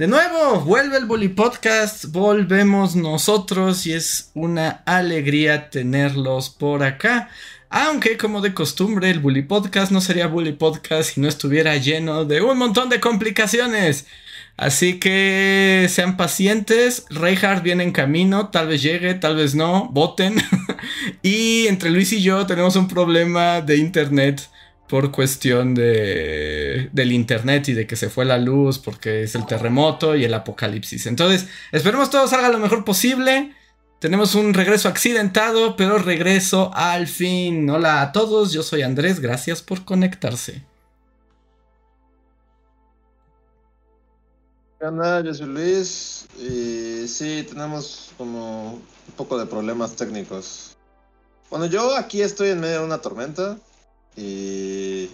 De nuevo, vuelve el Bully Podcast, volvemos nosotros y es una alegría tenerlos por acá. Aunque como de costumbre el Bully Podcast no sería Bully Podcast si no estuviera lleno de un montón de complicaciones. Así que sean pacientes, Reinhardt viene en camino, tal vez llegue, tal vez no, voten. y entre Luis y yo tenemos un problema de internet por cuestión de, del internet y de que se fue la luz porque es el terremoto y el apocalipsis. Entonces, esperemos todo salga lo mejor posible. Tenemos un regreso accidentado, pero regreso al fin. Hola a todos, yo soy Andrés, gracias por conectarse. Hola, yo soy Luis y sí, tenemos como un poco de problemas técnicos. Bueno, yo aquí estoy en medio de una tormenta, y.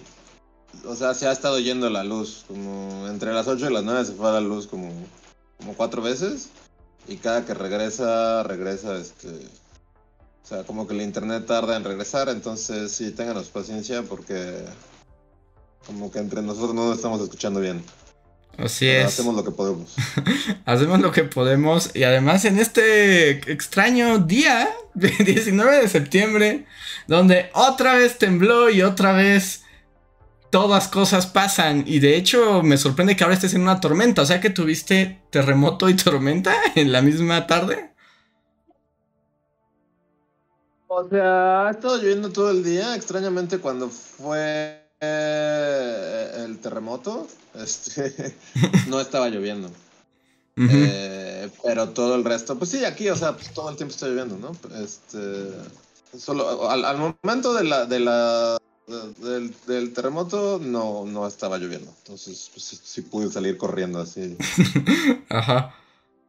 O sea, se ha estado yendo la luz. Como entre las 8 y las 9 se fue la luz como, como cuatro veces. Y cada que regresa, regresa este. O sea, como que el internet tarda en regresar. Entonces, sí, ténganos paciencia porque. Como que entre nosotros no nos estamos escuchando bien. Así es. Hacemos lo que podemos. hacemos lo que podemos. Y además en este extraño día, 19 de septiembre, donde otra vez tembló y otra vez todas cosas pasan. Y de hecho me sorprende que ahora estés en una tormenta. O sea que tuviste terremoto y tormenta en la misma tarde. O sea, ha estado lloviendo todo el día. Extrañamente cuando fue eh, el terremoto, este, no estaba lloviendo. Eh, pero todo el resto, pues sí, aquí, o sea, pues todo el tiempo está lloviendo, ¿no? Este, solo al, momento de la, de la del, terremoto no, no estaba lloviendo. Entonces, pues sí, pude salir corriendo así. Ajá.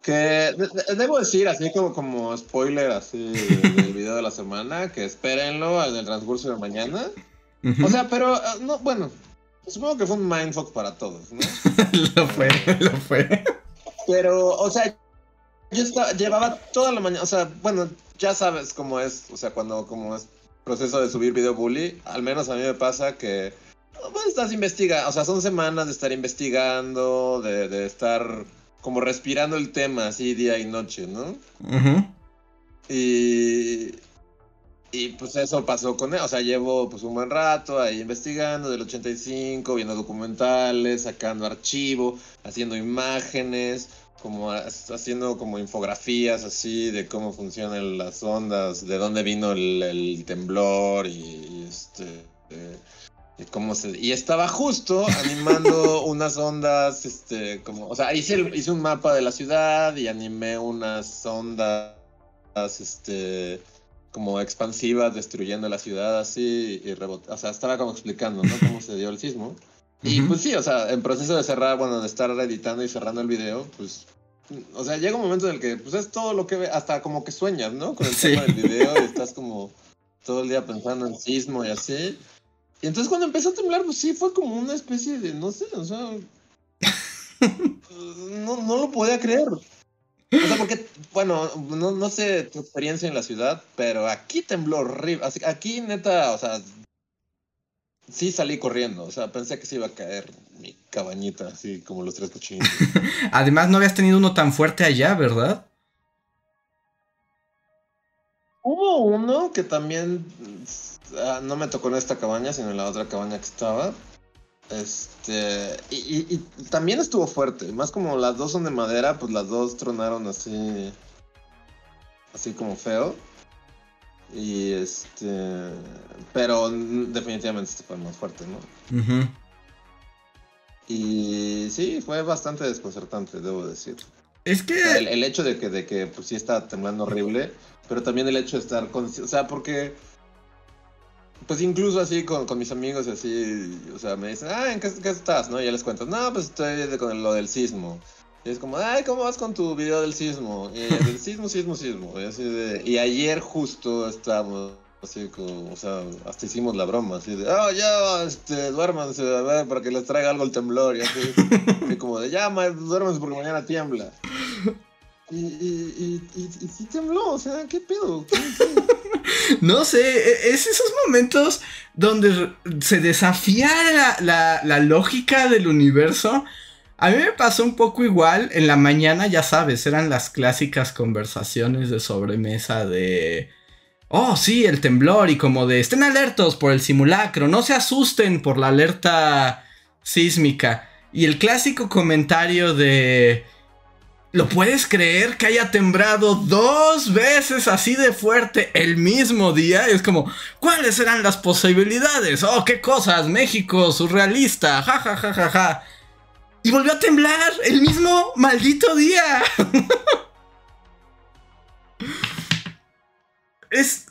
Que debo decir, así como, como spoiler así del video de la semana, que espérenlo en el transcurso de mañana. O sea, pero, ah, no, bueno, supongo que fue un mindfuck para todos, ¿no? lo fue, lo fue. Pero, o sea, yo estaba, llevaba toda la mañana, o sea, bueno, ya sabes cómo es, o sea, cuando como es proceso de subir video bully, al menos a mí me pasa que pues estás investigando, o sea, son semanas de estar investigando, de, de estar como respirando el tema así día y noche, ¿no? Y y pues eso pasó con él, o sea, llevo pues un buen rato ahí investigando del 85, viendo documentales, sacando archivo, haciendo imágenes, como haciendo como infografías así de cómo funcionan las ondas, de dónde vino el, temblor y, este y cómo se y estaba justo animando unas ondas este como o sea hice hice un mapa de la ciudad y animé unas ondas este como expansiva, destruyendo la ciudad así y rebotando. O sea, estaba como explicando, ¿no? Cómo se dio el sismo. Y pues sí, o sea, en proceso de cerrar, bueno, de estar editando y cerrando el video, pues. O sea, llega un momento en el que, pues es todo lo que ve, hasta como que sueñas, ¿no? Con el tema del video y estás como todo el día pensando en sismo y así. Y entonces cuando empezó a temblar, pues sí, fue como una especie de, no sé, o sea. no, no lo podía creer. O sea, porque, bueno, no, no sé tu experiencia en la ciudad, pero aquí tembló horrible. Aquí, neta, o sea, sí salí corriendo. O sea, pensé que se iba a caer mi cabañita, así como los tres cochinitos. Además, no habías tenido uno tan fuerte allá, ¿verdad? Hubo uno que también ah, no me tocó en esta cabaña, sino en la otra cabaña que estaba. Este, y, también estuvo fuerte, más como las dos son de madera, pues las dos tronaron así, así como feo. Y este, pero definitivamente este fue más fuerte, ¿no? Y sí, fue bastante desconcertante, debo decir. Es que... el, hecho de que, de que pues sí estaba temblando horrible, pero también el hecho de estar con... O sea, porque pues incluso así con, mis amigos, así, o sea, me dicen, ah, ¿en qué, estás? ¿No? Y ya les cuento, no, pues estoy con lo del sismo. Y es como, ay, ¿cómo vas con tu video del sismo? Y del sismo, sismo, sismo. Y, así de, y ayer justo estábamos así como, o sea, hasta hicimos la broma, así de, oh, ya, este, duérmanse, a ver, para que les traiga algo el temblor. Y así, y como de, ya, ma, duérmanse porque mañana tiembla. Y, y, y, y, sí tembló, o sea, ¿qué pedo? ¿Qué, qué? No sé, e, es esos momentos donde se desafía la, la, la, lógica del universo. A mí me pasó un poco igual. En la mañana, ya sabes, eran las clásicas conversaciones de sobremesa de. Oh, sí, el temblor y como de. Estén alertos por el simulacro, no se asusten por la alerta sísmica. Y el clásico comentario de. ¿Lo puedes creer que haya temblado dos veces así de fuerte el mismo día? Es como, ¿cuáles serán las posibilidades? Oh, qué cosas, México, surrealista, ja, ja, ja, ja, ja. Y volvió a temblar el mismo maldito día. es,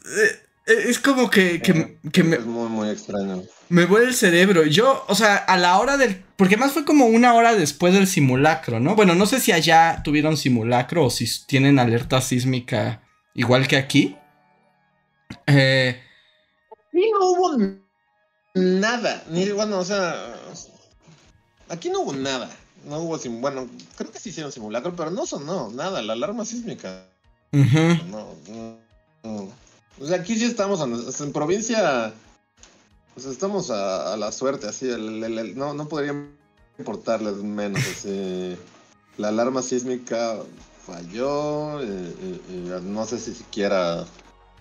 es como que, que, que me... Es muy, muy extraño. Me vuelve el cerebro. Yo, o sea, a la hora del. Porque más fue como una hora después del simulacro, ¿no? Bueno, no sé si allá tuvieron simulacro o si tienen alerta sísmica igual que aquí. Eh. Sí, no hubo nada. Ni, bueno, o sea. Aquí no hubo nada. No hubo. Sim bueno, creo que sí hicieron simulacro, pero no sonó nada. La alarma sísmica. Uh -huh. no, no, no. O sea, aquí sí estamos en, en provincia. Pues estamos a, a, la suerte, así. El, el, el, no, no podría importarles menos. Así. La alarma sísmica falló. Y, y, y no sé si siquiera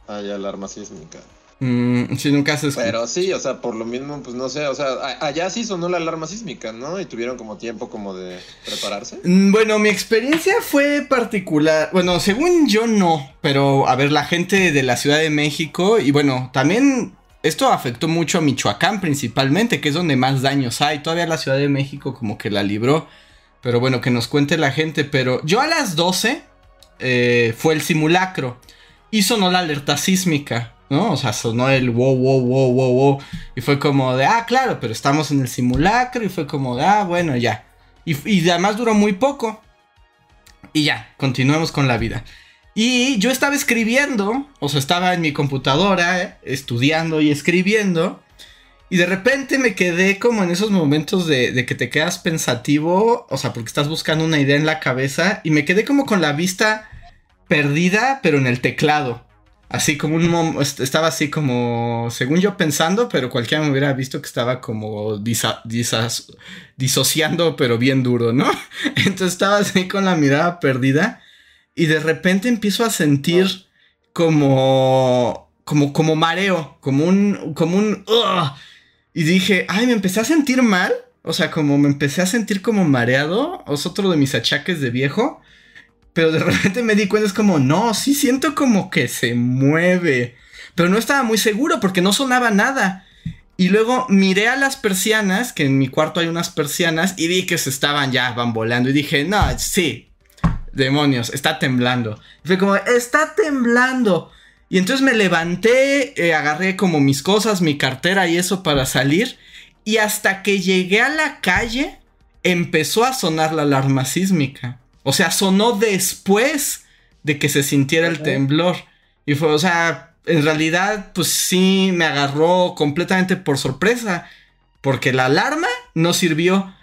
hay alarma sísmica. Mm, sí, nunca se Pero sí, o sea, por lo mismo, pues no sé, o sea, allá sí sonó la alarma sísmica, ¿no? Y tuvieron como tiempo como de prepararse. Mm, Bueno, mi experiencia fue particular. Bueno, según yo no, pero a ver, la gente de la Ciudad de México y bueno, también esto afectó mucho a Michoacán principalmente, que es donde más daños hay. Todavía la Ciudad de México como que la libró. Pero bueno, que nos cuente la gente. Pero yo a las 12 eh, fue el simulacro. Y sonó la alerta sísmica. ¿no? O sea, sonó el wow, wow, wow, wow, wow. Y fue como de, ah, claro, pero estamos en el simulacro. Y fue como de, ah, bueno, ya. Y, y además duró muy poco. Y ya, continuamos con la vida. Y yo estaba escribiendo, o sea, estaba en mi computadora, eh, estudiando y escribiendo. Y de repente me quedé como en esos momentos de, que te quedas pensativo, o sea, porque estás buscando una idea en la cabeza. Y me quedé como con la vista perdida, pero en el teclado. Así como un estaba así como, según yo pensando, pero cualquiera me hubiera visto que estaba como disa disa disociando, pero bien duro, ¿no? Entonces estaba así con la mirada perdida y de repente empiezo a sentir como, como, como mareo, como un, como un, uh, y dije, ay, me empecé a sentir mal, o sea, como me empecé a sentir como mareado, es otro de mis achaques de viejo. Pero de repente me di cuenta, es como, no, sí siento como que se mueve. Pero no estaba muy seguro porque no sonaba nada. Y luego miré a las persianas, que en mi cuarto hay unas persianas, y vi que se estaban ya bamboleando. Y dije, no, sí, demonios, está temblando. Y fue como, está temblando. Y entonces me levanté, eh, agarré como mis cosas, mi cartera y eso para salir. Y hasta que llegué a la calle, empezó a sonar la alarma sísmica. O sea, sonó después de que se sintiera el temblor. Y fue, o sea, en realidad, pues sí me agarró completamente por sorpresa. Porque la alarma no sirvió.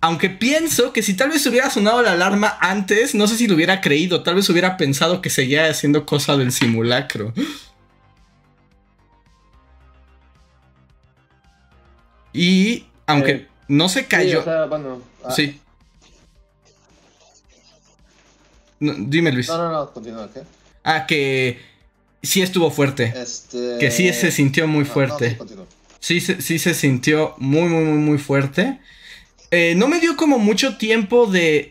Aunque pienso que si tal vez hubiera sonado la alarma antes, no sé si lo hubiera creído. Tal vez hubiera pensado que seguía haciendo cosa del simulacro. Y aunque eh, no se cayó. Sí, o sea, bueno, ah. sí. No, dime, Luis. No, no, no, continúa, ¿qué? Ah, que sí estuvo fuerte. Este... Que sí se sintió muy fuerte. No, sí, sí, sí, se sintió muy, muy, muy, muy fuerte. Eh, no me dio como mucho tiempo de,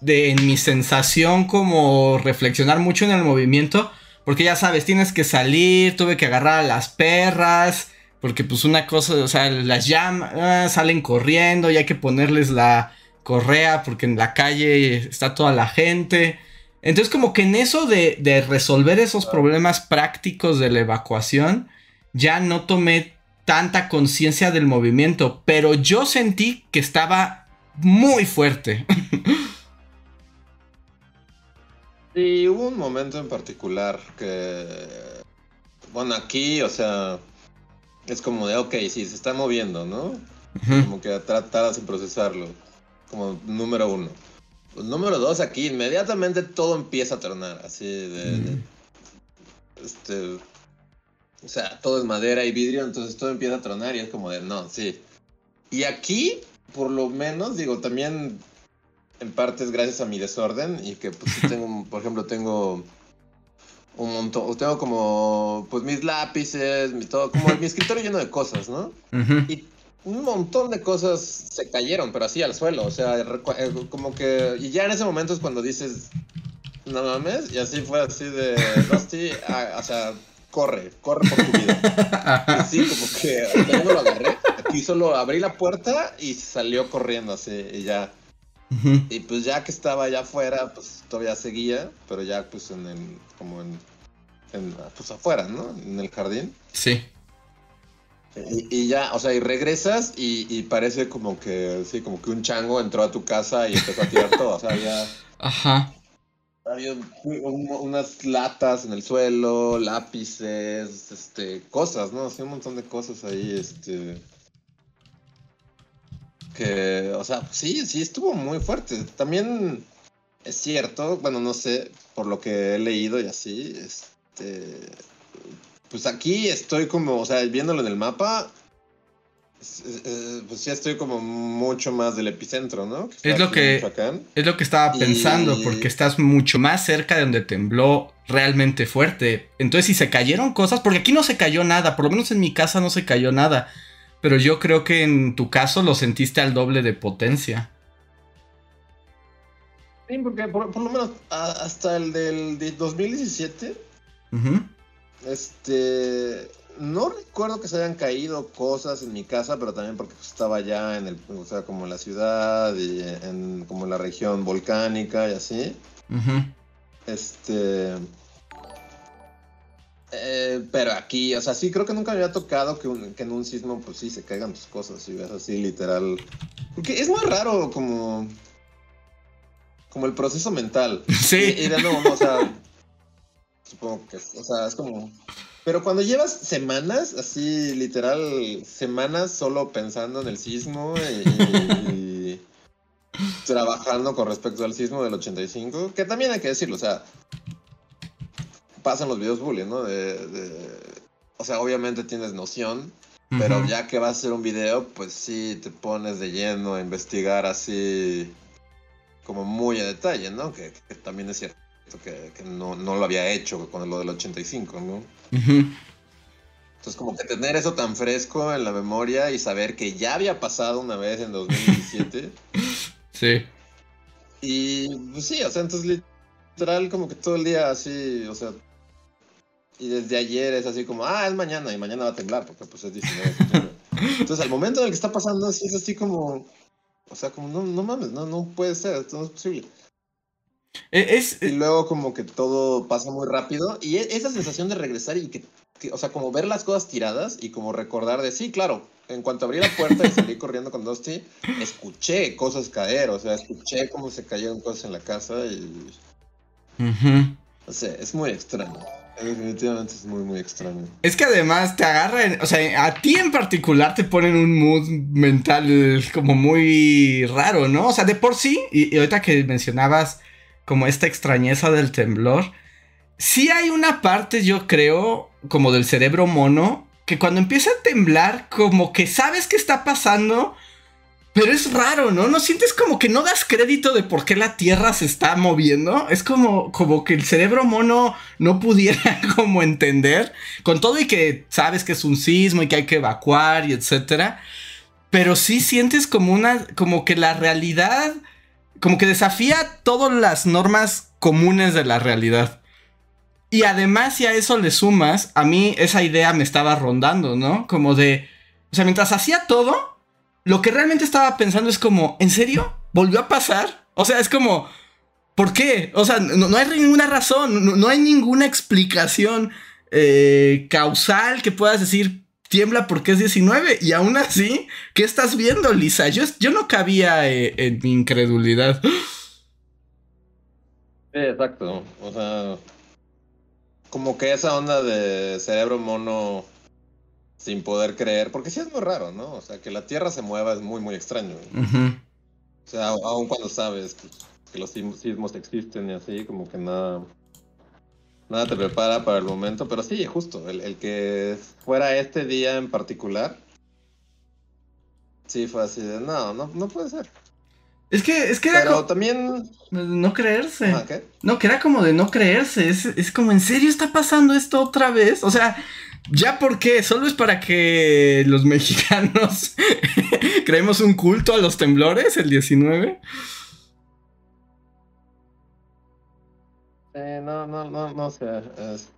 de, en mi sensación, como reflexionar mucho en el movimiento. Porque ya sabes, tienes que salir, tuve que agarrar a las perras. Porque pues una cosa, o sea, las llamas salen corriendo y hay que ponerles la correa porque en la calle está toda la gente. Entonces como que en eso de, de, resolver esos problemas prácticos de la evacuación, ya no tomé tanta conciencia del movimiento, pero yo sentí que estaba muy fuerte. Sí, hubo un momento en particular que, bueno, aquí, o sea, es como de, ok, sí, se está moviendo, ¿no? Como que tratar sin procesarlo, como número uno. Pues, número dos, aquí inmediatamente todo empieza a tronar, así de, este, o sea, todo es madera y vidrio, entonces todo empieza a tronar y es como de, no, sí. Y aquí, por lo menos, digo, también en parte es gracias a mi desorden y que pues tengo, por ejemplo, tengo un montón, tengo como pues mis lápices, mi todo, como mi escritorio lleno de cosas, ¿no? Y un montón de cosas se cayeron, pero así al suelo, o sea, eh, como que y ya en ese momento es cuando dices no mames, y así fue así de Rusty, ah, o sea, corre, corre por tu vida. Y sí, como que yo no lo agarré, aquí solo abrí la puerta y salió corriendo así y ya y pues ya que estaba allá afuera, pues todavía seguía, pero ya pues en el, como en, pues afuera, ¿no? En el jardín. Sí. Y, ya, o sea, y regresas y, parece como que, sí, como que un chango entró a tu casa y empezó a tirar todo, o sea, ya... Ajá. Había unas latas en el suelo, lápices, este, cosas, ¿no? Sí, un montón de cosas ahí, este que, o sea, sí, sí estuvo muy fuerte. También es cierto, bueno, no sé, por lo que he leído y así, este, pues aquí estoy como, o sea, viéndolo en el mapa, pues ya estoy como mucho más del epicentro, ¿no? es lo que es lo que estaba pensando, porque estás mucho más cerca de donde tembló realmente fuerte. Entonces, si se cayeron cosas, porque aquí no se cayó nada, por lo menos en mi casa no se cayó nada. Pero yo creo que en tu caso lo sentiste al doble de potencia. Sí, porque por, lo menos hasta el del 2017, este, no recuerdo que se hayan caído cosas en mi casa, pero también porque estaba ya en el, o sea, como en la ciudad y en como en la región volcánica y así. Este, eh, pero aquí, o sea, sí creo que nunca me había tocado que, en un sismo, pues sí, se caigan tus cosas y ves así literal. Porque es muy raro como. Como el proceso mental. Sí. Y, de nuevo, o sea. supongo que, o sea, es como. Pero cuando llevas semanas, así literal, semanas solo pensando en el sismo y trabajando con respecto al sismo del 85, que también hay que decirlo, o sea, pasan los videos bullying, ¿no? De, o sea, obviamente tienes noción, pero ya que vas a hacer un video, pues sí te pones de lleno a investigar así como muy a detalle, ¿no? Que, también es cierto que, no, lo había hecho con lo del 85, ¿no? Entonces como que tener eso tan fresco en la memoria y saber que ya había pasado una vez en 2017. sí. Y pues sí, o sea, entonces literal como que todo el día así, o sea, y desde ayer es así como, ah, es mañana y mañana va a temblar porque pues es 19 Entonces al momento en el que está pasando así es así como, o sea, como no, no mames, no, no puede ser, esto no es posible. E, es, y luego como que todo pasa muy rápido y e, esa sensación de regresar y que, o sea, como ver las cosas tiradas y como recordar de, sí, claro, en cuanto abrí la puerta y salí corriendo con Dusty, escuché cosas caer, o sea, escuché cómo se cayeron cosas en la casa y... No sé, es muy extraño. Definitivamente es muy, muy extraño. Es que además te agarran, o sea, a ti en particular te ponen un mood mental como muy raro, ¿no? O sea, de por sí, y, ahorita que mencionabas como esta extrañeza del temblor, sí hay una parte, yo creo, como del cerebro mono, que cuando empieza a temblar, como que sabes qué está pasando, pero es raro, ¿no? ¿No sientes como que no das crédito de por qué la Tierra se está moviendo? Es como, como que el cerebro mono no pudiera como entender. Con todo y que sabes que es un sismo y que hay que evacuar y etcétera. Pero sí sientes como una. como que la realidad. Como que desafía todas las normas comunes de la realidad. Y además, si a eso le sumas, a mí esa idea me estaba rondando, ¿no? Como de. O sea, mientras hacía todo lo que realmente estaba pensando es como, ¿en serio? ¿Volvió a pasar? O sea, es como, ¿por qué? O sea, no, hay ninguna razón, no, hay ninguna explicación eh, causal que puedas decir, tiembla porque es 19. Y aún así, ¿qué estás viendo, Lisa? Yo, yo no cabía eh, en mi incredulidad. Sí, exacto. O sea, como que esa onda de cerebro mono sin poder creer, porque sí es muy raro, ¿no? O sea, que la Tierra se mueva es muy, muy extraño. O sea, aun cuando sabes que los sismos existen y así, como que nada, nada te prepara para el momento, pero sí, justo, el, el que fuera este día en particular, sí fue así de, no, no, no puede ser. Es que, es que era Pero también... No creerse. Ah, ¿qué? No, que era como de no creerse. Es, es como, ¿en serio está pasando esto otra vez? O sea, ¿Ya por qué? ¿Solo es para que los mexicanos creemos un culto a los temblores el 19? No, no, no, no sé. Es...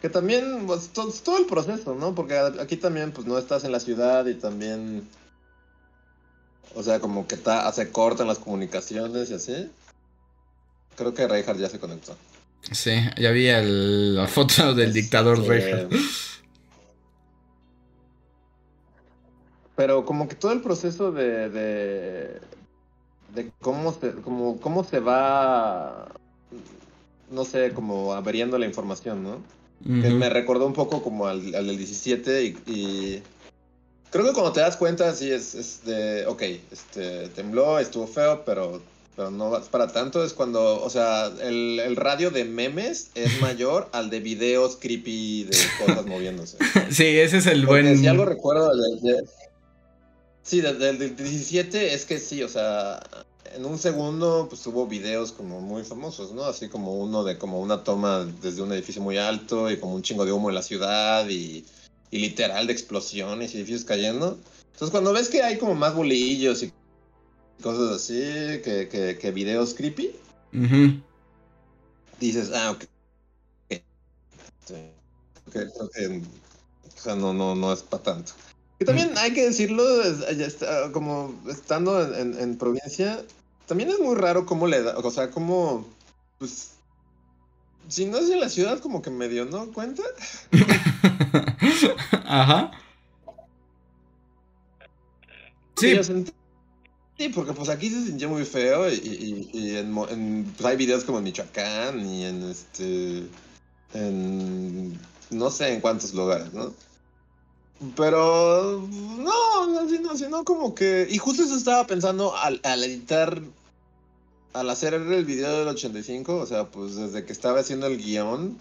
Que también, pues, todo, todo, el proceso, ¿no? Porque aquí también, pues, no estás en la ciudad y también... O sea, como que ta, se cortan las comunicaciones y así. Creo que Reinhardt ya se conectó. Sí, ya vi la foto del dictador este... Pero como que todo el proceso de, de, de cómo, se, como, cómo se va, no sé, como averiando la información, ¿no? que me recordó un poco como al, al del 17 y, y, creo que cuando te das cuenta, sí, es, es de, ok, este, tembló, estuvo feo, pero pero no es para tanto, es cuando, o sea, el, el, radio de memes es mayor al de videos creepy de cosas moviéndose. Sí, ese es el buen... Si algo recuerdo de, Sí, del 17 es que sí, o sea, en un segundo pues hubo videos como muy famosos, ¿no? Así como uno de como una toma desde un edificio muy alto y como un chingo de humo en la ciudad y, y literal de explosiones y edificios cayendo. Entonces cuando ves que hay como más bolillos y cosas así, que, que, que videos creepy. Dices, ah, ok. okay, okay. O sea, no, no, no es para tanto. Que también hay que decirlo, como estando en, en, provincia, también es muy raro cómo le da, o sea, cómo, pues, si no es en la ciudad, como que medio, ¿no? ¿Cuenta? Ajá. Sí. Sí, porque pues aquí se sintió muy feo y, y, en, pues hay videos como en Michoacán y en este, en no sé en cuántos lugares, ¿no? Pero no, no, sino, sino como que, y justo eso estaba pensando al, al editar, al hacer el video del 85, o sea, pues desde que estaba haciendo el guion,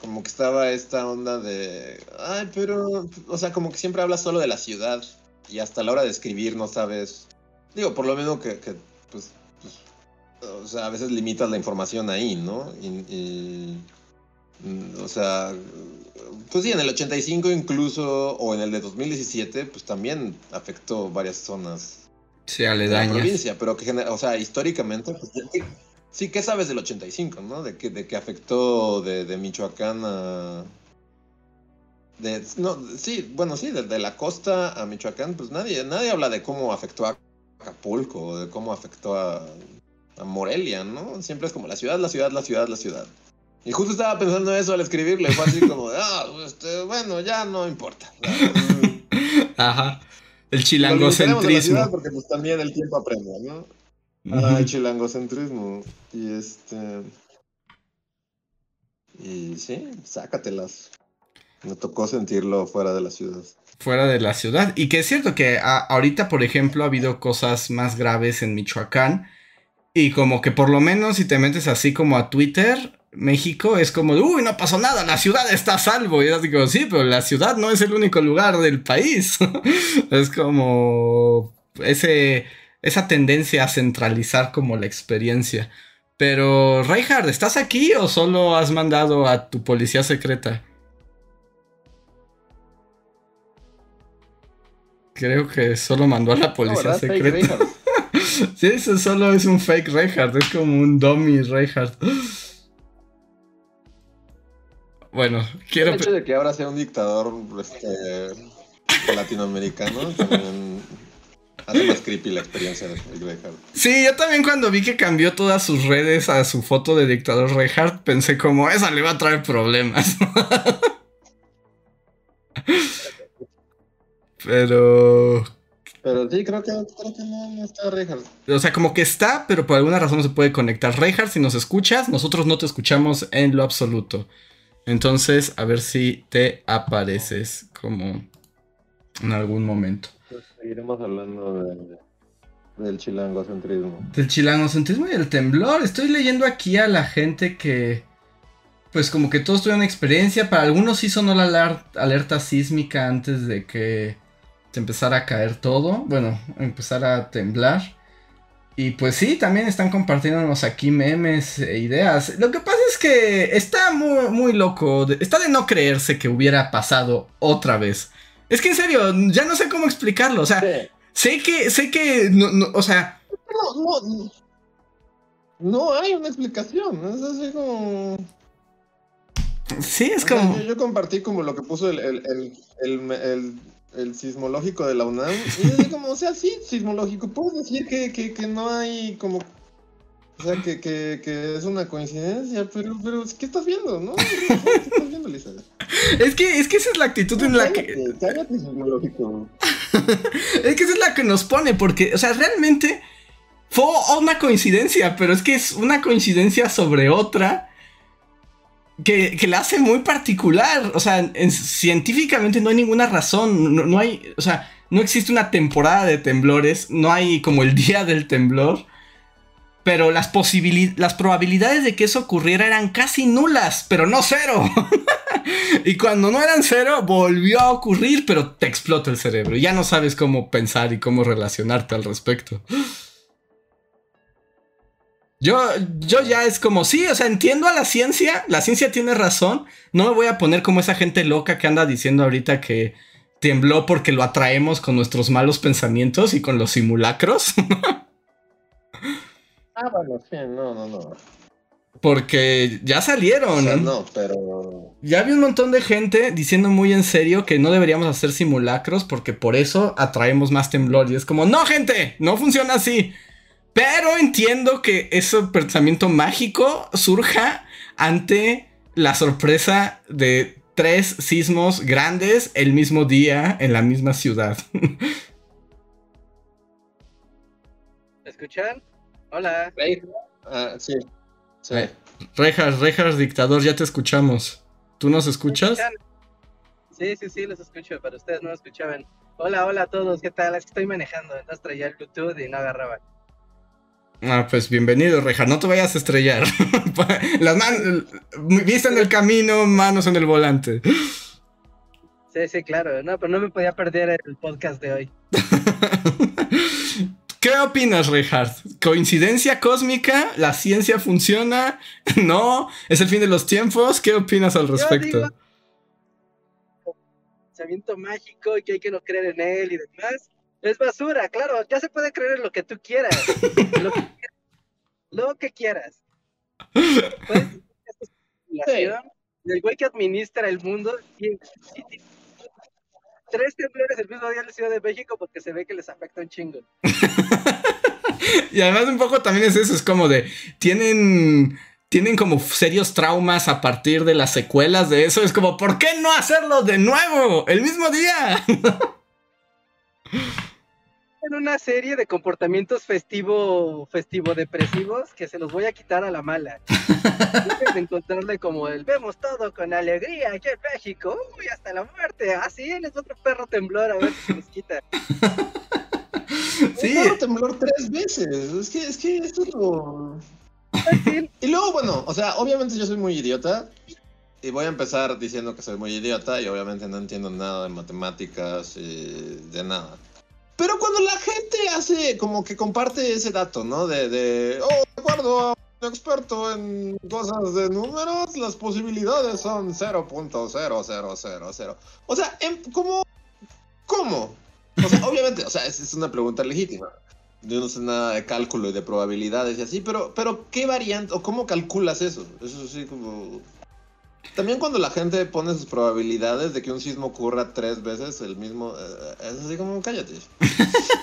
como que estaba esta onda de, ay, pero, o sea, como que siempre hablas solo de la ciudad y hasta la hora de escribir no sabes. Digo, por lo menos que, que pues, pues, o sea, a veces limitas la información ahí, ¿no? Y, mm, o sea, pues sí, en el 85 incluso, o en el de 2017, pues también afectó varias zonas sí, aledañas. de la provincia, pero que, o sea, históricamente, pues, sí, ¿qué sabes del 85, no? De que, de que afectó de, de Michoacán a... De, no, sí, bueno, sí, de, de, la costa a Michoacán, pues nadie, nadie habla de cómo afectó a Acapulco, de cómo afectó a, Morelia, ¿no? Siempre es como la ciudad, la ciudad, la ciudad, la ciudad. Y justo estaba pensando eso al escribirle, fue así como, ah, este, bueno, ya no importa. Ajá. El chilangocentrismo. porque pues también el tiempo aprende, ¿no? Ah, el chilangocentrismo. Y este. Y sí, sácatelas. Me tocó sentirlo fuera de la ciudad fuera de la ciudad. Y que es cierto que ahorita, por ejemplo, ha habido cosas más graves en Michoacán. Y como que por lo menos si te metes así como a Twitter, México es como, uy, no pasó nada, la ciudad está a salvo. Y yo digo, sí, pero la ciudad no es el único lugar del país. es como ese, esa tendencia a centralizar como la experiencia. Pero, Reinhard, ¿estás aquí o solo has mandado a tu policía secreta? Creo que solo mandó a la policía secreta. sí, eso solo es un fake Reinhardt, es como un dummy Reinhardt. Bueno, quiero. El hecho de que ahora sea un dictador este, latinoamericano también hace más creepy la experiencia de Reinhardt. Sí, yo también cuando vi que cambió todas sus redes a su foto de dictador Reinhardt, pensé como, esa le va a traer problemas. Pero. Pero sí, creo que, creo que no, no está Reinhardt. O sea, como que está, pero por alguna razón no se puede conectar. Reinhardt, si nos escuchas, nosotros no te escuchamos en lo absoluto. Entonces, a ver si te apareces como en algún momento. Pues seguiremos hablando de, del chilangocentrismo. Del chilangocentrismo y el temblor. Estoy leyendo aquí a la gente que. Pues como que todos tuvieron experiencia. Para algunos sí sonó la alerta sísmica antes de que se empezara a caer todo. Bueno, empezara a temblar. Y pues sí, también están compartiéndonos aquí memes e ideas. Lo que pasa es que está muy, muy loco. está de no creerse que hubiera pasado otra vez. Es que en serio, ya no sé cómo explicarlo. O sea, Sí. sé que, sé que, no- no, o sea, No, no, no. No hay una explicación. Es así como. sí, es como... yo, yo compartí como lo que puso el, el, el, el, el- sismológico de la UNAM. Y así como, o sea, sí, sismológico. Puedes decir que, que, que no hay como. O sea, que, que, que es una coincidencia, pero, pero ¿qué estás viendo, no? ¿Qué estás viendo, Lisa? Es que, es que esa es la actitud en la que... Cállate, cállate, sismológico. Es que esa es la que nos pone, porque, o sea, realmente fue una coincidencia, pero es que es una coincidencia sobre otra que, que la hace muy particular. O sea, en- científicamente no hay ninguna razón, no, hay, o sea, no existe una temporada de temblores, no hay como el día del temblor. Pero las, las probabilidades de que eso ocurriera eran casi nulas, pero no cero. y cuando no eran cero, volvió a ocurrir, pero te explota el cerebro. Ya no sabes cómo pensar y cómo relacionarte al respecto. Yo, yo ya es como, sí, o sea, entiendo a la ciencia, la ciencia tiene razón, no me voy a poner como esa gente loca que anda diciendo ahorita que tembló porque lo atraemos con nuestros malos pensamientos y con los simulacros, Ah, bueno, sí, no, no, no. porque ya O salieron. sea, no, pero. Ya vi un montón de gente diciendo muy en serio que no deberíamos hacer simulacros porque por eso atraemos más temblor. Y es como, no, gente, no funciona así. Pero entiendo que ese pensamiento mágico surja ante la sorpresa de tres sismos grandes el mismo día en la misma ciudad. ¿Me escuchan? Hola. Ah, sí. Sí. Rejas, Rejas, dictador, ya te escuchamos. ¿Tú nos escuchas? Sí, sí, sí, los escucho, pero ustedes no me escuchaban. Hola, hola a todos, ¿qué tal? Es que estoy manejando, entonces traía el Bluetooth y no agarraba. Ah, pues bienvenido, Rejas. No te vayas a estrellar. Las manos. Vista en el camino, manos en el volante. Sí, sí, claro, no, pero no me podía perder el podcast de hoy. ¿Qué opinas, Reinhardt? ¿Coincidencia cósmica? ¿La ciencia funciona? ¿No? ¿Es el fin de los tiempos? ¿Qué opinas al respecto? digo- Pensamiento mágico y que hay que no creer en él y demás. Es basura, claro, ya se puede creer en lo que tú quieras. lo, que, quieras, lo que quieras. Y El güey que administra el mundo y- y- tres temblores el mismo día en la Ciudad de México porque se ve que les afecta un chingo. Y además un poco también es eso, es como de, tienen, tienen como serios traumas a partir de las secuelas de eso, es como, ¿por qué no hacerlo de nuevo? El mismo día. En una serie de comportamientos festivo, festivo depresivos que se los voy a quitar a la mala. De encontrarle como el vemos todo con alegría aquí en México, uy, hasta la muerte. Ah, sí, él es otro perro temblor, a ver si se les quita. Sí, Un temblor tres veces. Es que, es que esto es lo. Y luego, bueno, o sea, obviamente yo soy muy idiota. Y voy a empezar diciendo que soy muy idiota y obviamente no entiendo nada de matemáticas y de nada. Pero cuando la gente hace como que comparte ese dato, ¿no? De, oh, de acuerdo a un experto en cosas de números, las posibilidades son 0.0000. O sea, em- ¿cómo? ¿Cómo? O sea, obviamente, o sea, es, es una pregunta legítima. Yo no sé nada de cálculo y de probabilidades y así, pero, pero ¿qué variante o cómo calculas eso? Eso sí como... También cuando la gente pone sus probabilidades de que un sismo ocurra tres veces el mismo, eh, es así como cállate.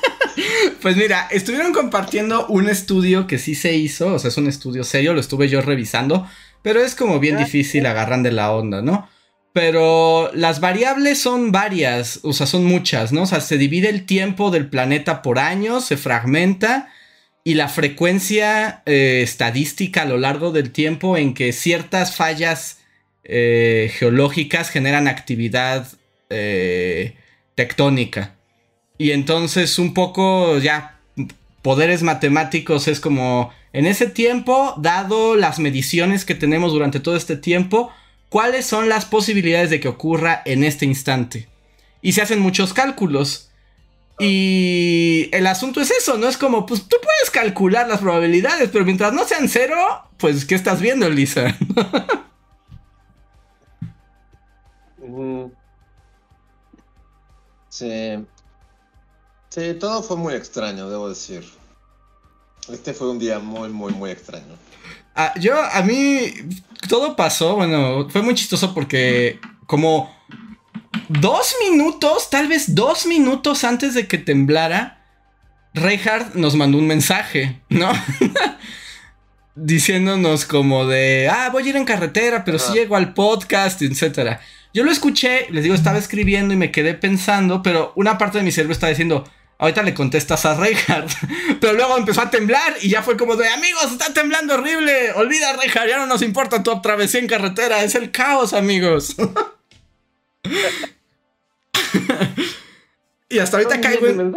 Pues mira, estuvieron compartiendo un estudio que sí se hizo, o sea, es un estudio serio, lo estuve yo revisando, pero es como bien Ah. difícil, agarran de la onda, ¿no? Pero las variables son varias, o sea, son muchas, ¿no? O sea, se divide el tiempo del planeta por años, se fragmenta y la frecuencia eh, estadística a lo largo del tiempo en que ciertas fallas eh, geológicas generan actividad eh, tectónica. Y entonces un poco ya poderes matemáticos es como en ese tiempo, dado las mediciones que tenemos durante todo este tiempo, cuáles son las posibilidades de que ocurra en este instante. Y se hacen muchos cálculos. Y el asunto es eso, ¿no? Es como, pues tú puedes calcular las probabilidades, pero mientras no sean cero, pues ¿qué estás viendo, Lisa? sí. Sí, todo fue muy extraño, debo decir. Este fue un día muy, muy, muy extraño. Ah, yo, a mí, todo pasó, bueno, fue muy chistoso porque como dos minutos, tal vez dos minutos antes de que temblara, Reinhardt nos mandó un mensaje, ¿no? Diciéndonos como de, ah, voy a ir en carretera, pero si llego al podcast, etc. Yo lo escuché, les digo, estaba escribiendo y me quedé pensando, pero una parte de mi cerebro estaba diciendo, Ahorita le contestas a Reinhardt. Pero luego empezó a temblar y ya fue como de amigos, está temblando horrible. Olvida Reinhardt, ya no nos importa tu travesía en carretera. Es el caos, amigos. y hasta ahorita caigo en.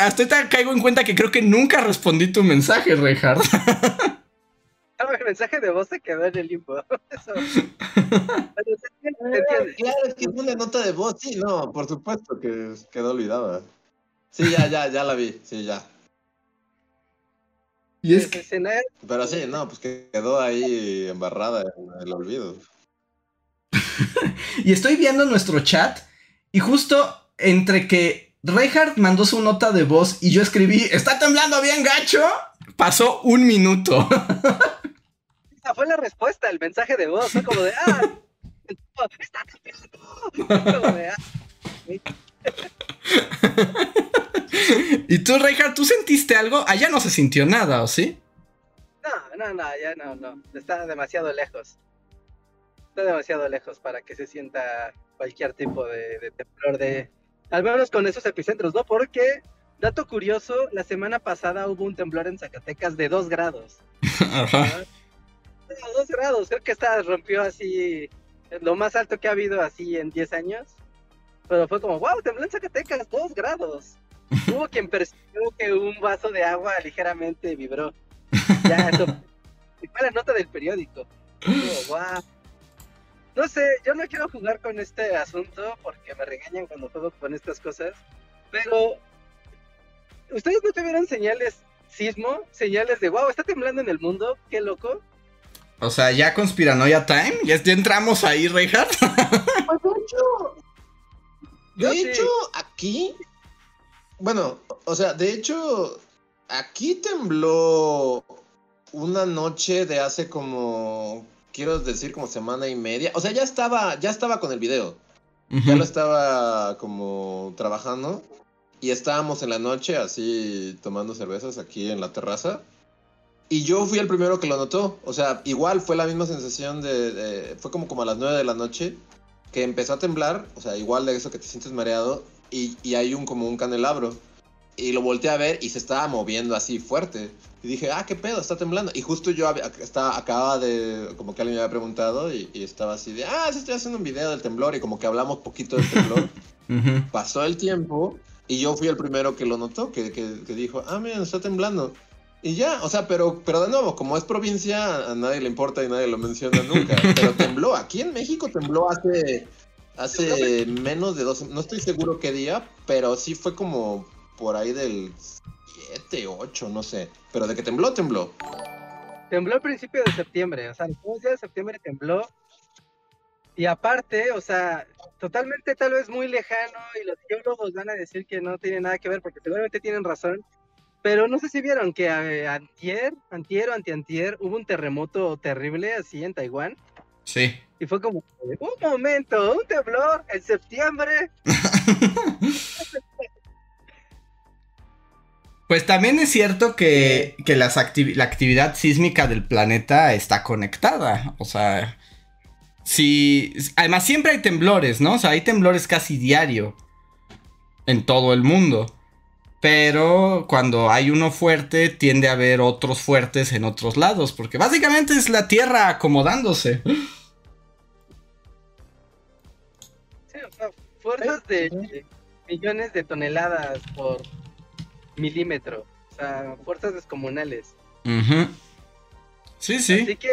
Hasta ahorita caigo en cuenta que creo que nunca respondí tu mensaje, Reinhardt. el mensaje de voz se quedó en el limbo. Eso. Claro, es que es una nota de voz, sí, no, por supuesto que quedó olvidada. Sí, ya, ya, ya la vi, sí, ya. Y es que... Pero sí, no, pues quedó ahí embarrada en el olvido. y estoy viendo nuestro chat y justo entre que Reinhardt mandó su nota de voz y yo escribí, está temblando bien gacho, pasó un minuto. Esa fue la respuesta, el mensaje de voz, fue como de, ah, está de, ah, ¿Y tú, Reinhardt, tú sentiste algo? Allá no se sintió nada, ¿o sí? No, no, no, ya no, no. Está demasiado lejos. Está demasiado lejos para que se sienta cualquier tipo de, temblor de... Al menos con esos epicentros, ¿no? Porque, dato curioso, la semana pasada hubo un temblor en Zacatecas de 2 grados. Ajá. 2 grados, creo que esta rompió así lo más alto que ha habido así en 10 años. Pero fue como, wow, tembló en Zacatecas, 2 grados. Hubo quien percibió que un vaso de agua ligeramente vibró. Ya, eso fue la nota del periódico. wow. No sé, yo no quiero jugar con este asunto porque me regañan cuando juego con estas cosas. Pero, ¿ustedes no tuvieron señales sismo? Señales de, wow, está temblando en el mundo, qué loco. O sea, ya conspiranoia time, ya, entramos ahí, Reinhardt. Pues de hecho, aquí bueno, o sea, de hecho, aquí tembló una noche de hace como, quiero decir, como semana y media. O sea, ya estaba, ya estaba con el video. Ya lo estaba como trabajando. Y estábamos en la noche así tomando cervezas aquí en la terraza. Y yo fui el primero que lo notó. O sea, igual fue la misma sensación de, Fue como, como a las 9 de la noche que empezó a temblar. O sea, igual de eso que te sientes mareado y, hay un como un candelabro. Y lo volteé a ver y se estaba moviendo así fuerte. Y dije, ah, qué pedo, está temblando. Y justo yo estaba, acaba de, como que alguien me había preguntado y, estaba así de, ah, sí estoy haciendo un video del temblor y como que hablamos poquito del temblor. Pasó el tiempo y yo fui el primero que lo notó, que, que, dijo, ah, miren, está temblando. Y ya, o sea, pero, pero de nuevo, como es provincia, a nadie le importa y nadie lo menciona nunca. Pero tembló, aquí en México tembló hace Hace menos de dos, no estoy seguro qué día, pero sí fue como por ahí del 7, 8, no sé. Pero de que tembló, tembló. Tembló al principio de septiembre, o sea, el día de septiembre tembló. Y aparte, o sea, totalmente tal vez muy lejano y los geólogos van a decir que no tiene nada que ver porque seguramente tienen razón. Pero no sé si vieron que eh, antier, antier o antiantier hubo un terremoto terrible así en Taiwán. Sí. Y fue como, un momento, un temblor en septiembre. Pues también es cierto que, que la actividad sísmica del planeta está conectada. O sea, si. Además, siempre hay temblores, ¿no? O sea, hay temblores casi diario. En todo el mundo. Pero cuando hay uno fuerte, tiende a haber otros fuertes en otros lados. Porque básicamente es la Tierra acomodándose. Sí, o sea, fuerzas de millones de toneladas por milímetro. O sea, fuerzas descomunales. Ujú. Sí, sí. Así que,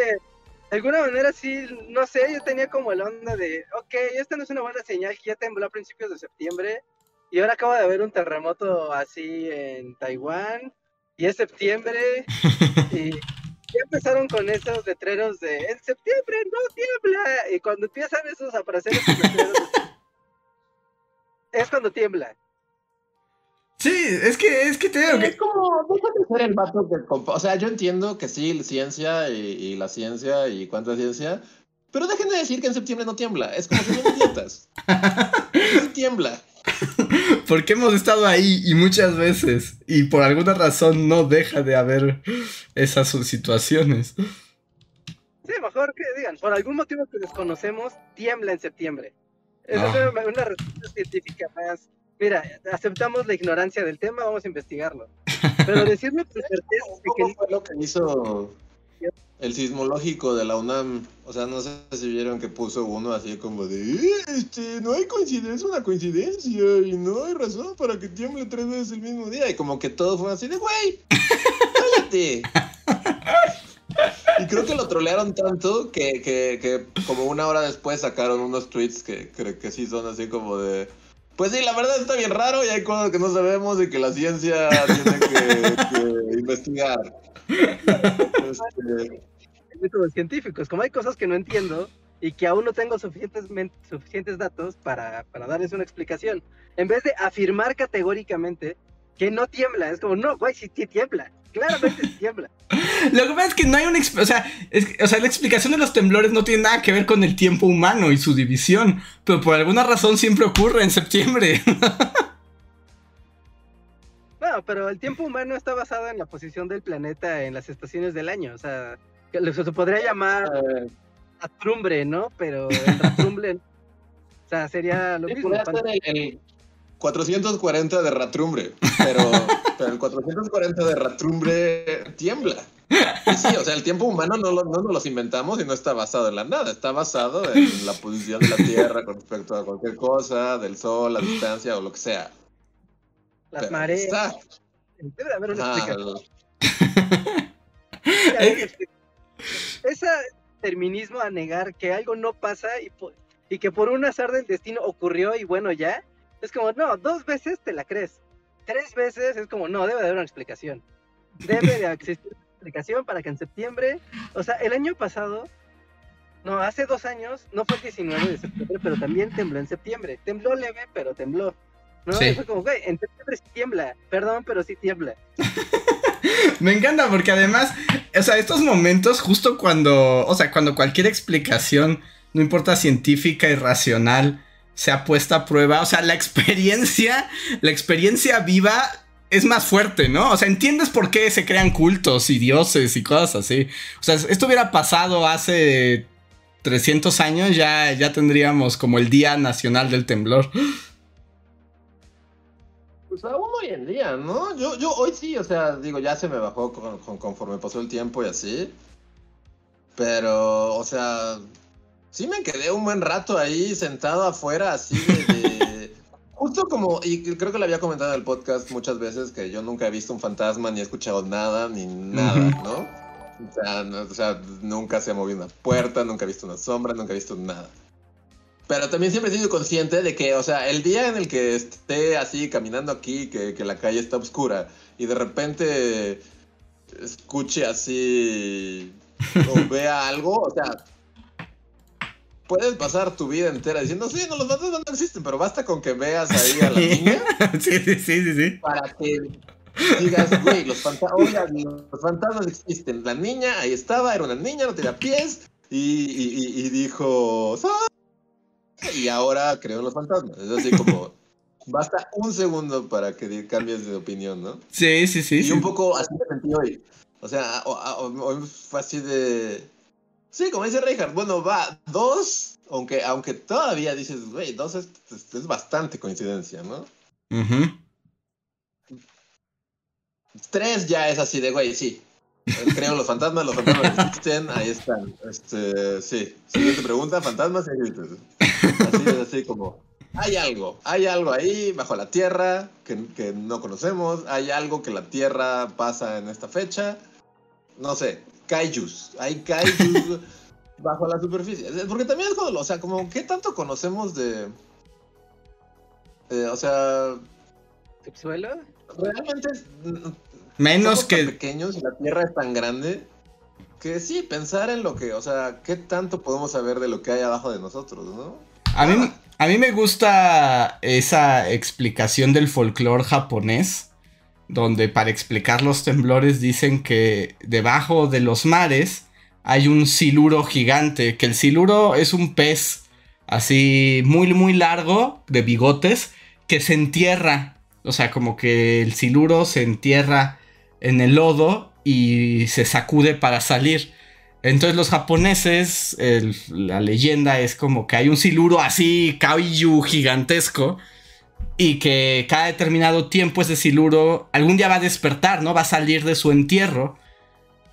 de alguna manera, sí, no sé, yo tenía como la onda de, ok, esta no es una buena señal, que ya tembló a principios de septiembre, y ahora acaba de haber un terremoto así en Taiwán, y es septiembre, y ya empezaron con esos letreros de, en septiembre no tiembla, y cuando empiezan esos aparecer esos letreros, es cuando tiembla. Sí, es que, es que te digo Es que. como, déjate ser el vato que compa- O sea, yo entiendo que sí, ciencia y, y la ciencia y cuánta ciencia, pero dejen de decir que en septiembre no tiembla. Es como si son idiotas. No tiembla. Porque hemos estado ahí y muchas veces. Y por alguna razón no deja de haber esas situaciones. Sí, mejor que digan, por algún motivo que desconocemos, tiembla en septiembre. Esa Ah. es una respuesta científica más. Mira, aceptamos la ignorancia del tema, vamos a investigarlo. Pero decirme con certeza que ¿Cómo fue lo que hizo el sismológico de la UNAM? O sea, no sé si vieron que puso uno así como de, "Eh, este, no hay coincidencia, es una coincidencia y no hay razón para que tiemble tres veces el mismo día. Y como que todo fue así de, güey, cállate. Y creo que lo trolearon tanto que, que, que como una hora después sacaron unos tweets que, que, que sí son así como de... Pues sí, la verdad está bien raro y hay cosas que no sabemos y que la ciencia tiene que, que investigar. Este, métodos científicos, como hay cosas que no entiendo y que aún no tengo suficientes, suficientes datos para, para darles una explicación, en vez de afirmar categóricamente que no tiembla, es como, no, güey, sí sí tiembla, claramente sí tiembla. Lo que pasa es que no hay una. O sea, es que- o sea, la explicación de los temblores no tiene nada que ver con el tiempo humano y su división. Pero por alguna razón siempre ocurre en septiembre. Bueno, pero el tiempo humano está basado en la posición del planeta en las estaciones del año, o sea, que lo- se podría llamar ratrumbre, ¿no? Pero el o sea, sería lo sí, mismo. el 440 de Ratrumbre, pero, pero el 440 de Ratrumbre tiembla. Y sí, o sea, el tiempo humano no, lo, no nos los inventamos y no está basado en la nada, está basado en la posición de la Tierra con respecto a cualquier cosa, del Sol, la distancia o lo que sea. Las Pero mareas, está. debe de haber una. Es Ese terminismo a negar que algo no pasa y, y que por un azar del destino ocurrió y bueno, ya, es como, no, dos veces te la crees. Tres veces es como, no, debe de haber una explicación. Debe de existir una explicación para que en septiembre, o sea, el año pasado, no, hace dos años, no fue el 19 de septiembre, pero también tembló en septiembre. Tembló leve, pero tembló. ¿no? Sí. Y fue como, güey, en septiembre sí tiembla. Perdón, pero sí tiembla. Me encanta porque además, o sea, estos momentos, justo cuando, o sea, cuando cualquier explicación, no importa científica y racional, se ha puesto a prueba, o sea, la experiencia, la experiencia viva es más fuerte, ¿no? O sea, entiendes por qué se crean cultos y dioses y cosas así. O sea, esto hubiera pasado hace 300 años, ya, ya tendríamos como el Día Nacional del Temblor. Pues aún hoy en día, ¿no? Yo, yo hoy sí, o sea, digo, ya se me bajó con- con- conforme pasó el tiempo y así. Pero, o sea, sí me quedé un buen rato ahí sentado afuera, así de- justo como, y creo que lo había comentado en el podcast muchas veces, que yo nunca he visto un fantasma, ni he escuchado nada, ni nada. ¿no? O sea, no- o sea, nunca se ha movido una puerta, nunca he visto una sombra, nunca he visto nada. Pero también siempre he sido consciente de que, o sea, el día en el que esté así caminando aquí, que, que la calle está oscura, y de repente escuche así o vea algo, o sea, puedes pasar tu vida entera diciendo, sí, no, los fantasmas no existen, pero basta con que veas ahí a la niña sí, sí, sí, sí, sí. para que digas, güey, los, fanta- oiga, los fantasmas existen. La niña ahí estaba, era una niña, no tenía pies, y, y- y- y dijo, "Ah", y ahora creo en los fantasmas. Es así como, basta un segundo para que cambies de opinión, ¿no? Sí, sí, sí. y sí. un poco así me sentí hoy. O sea, hoy fue así de... Sí, como dice Reinhardt, bueno, va, dos, aunque, aunque todavía dices, güey, dos es, es, es bastante coincidencia, ¿no? Ujú. Tres ya es así de, güey, sí. Creo los fantasmas, los fantasmas existen, ahí están. Este, sí. Siguiente pregunta, fantasmas existen. Así es así como, hay algo, hay algo ahí bajo la tierra que, que no conocemos, hay algo que la tierra pasa en esta fecha. No sé, kaijus, hay kaijus bajo la superficie. Porque también es como, o sea, como, ¿qué tanto conocemos de... eh, o sea, ¿Subsuelo? realmente Menos tan que. pequeños y la Tierra es tan grande que sí, pensar en lo que, o sea, qué tanto podemos saber de lo que hay abajo de nosotros, ¿no? A mí, a mí me gusta esa explicación del folclore japonés, donde para explicar los temblores dicen que debajo de los mares hay un siluro gigante, que el siluro es un pez así muy, muy largo, de bigotes, que se entierra. O sea, como que el siluro se entierra en el lodo y se sacude para salir. Entonces los japoneses, la leyenda es como que hay un siluro así, kaiju gigantesco, y que cada determinado tiempo ese siluro algún día va a despertar, ¿no? Va a salir de su entierro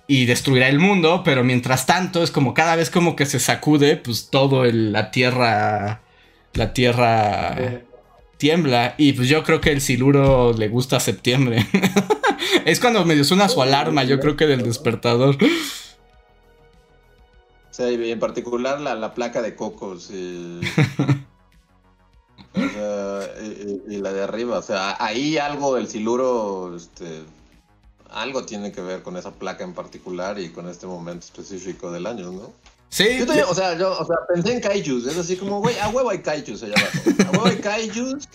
y destruirá el mundo, pero mientras tanto es como cada vez como que se sacude, pues todo el- la tierra, la tierra tiembla, y pues yo creo que el siluro le gusta septiembre. es cuando medio suena su alarma, yo creo que del despertador. Sí, y en particular la, la placa de cocos y, o sea, y- la de arriba. O sea, ahí algo del siluro, este, algo tiene que ver con esa placa en particular y con este momento específico del año, ¿no? Sí, Yo también, o sea, yo o sea, pensé en kaijus, es así como, güey, a huevo hay kaijus allá abajo. A huevo hay kaijus.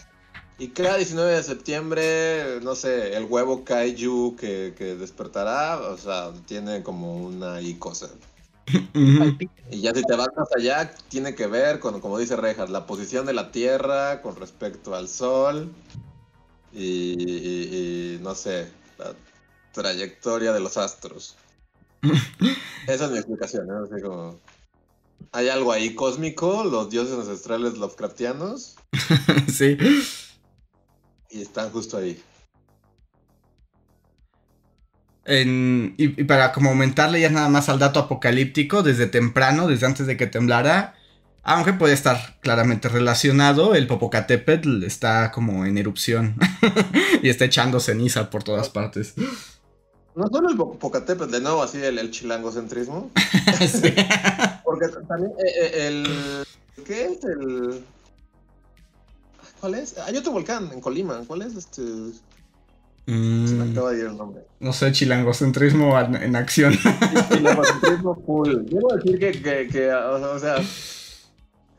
Y cada 19 de septiembre, no sé, el huevo kaiju que, que despertará, o sea, tiene como una y cosa. Y ya si te vas más allá, tiene que ver con, como dice Rejas, la posición de la Tierra con respecto al Sol y, y- y, no sé, la trayectoria de los astros. Esa es mi explicación, ¿no? Así como, hay algo ahí cósmico, los dioses ancestrales Lovecraftianos, sí. y están justo ahí. En- y, y para como aumentarle ya nada más al dato apocalíptico, desde temprano, desde antes de que temblara, aunque puede estar claramente relacionado, el Popocatépetl está como en erupción y está echando ceniza por todas partes. No solo el Popocatépetl, de nuevo así el, el chilangocentrismo, Sí. porque también eh, eh, el... ¿Qué es el...? ¿Cuál es? Hay otro volcán en Colima, ¿cuál es este...? Se me Mm, acaba de ir el nombre. no sé, chilangocentrismo en, en acción. Chilangocentrismo full. Debo decir que, que, que, o sea,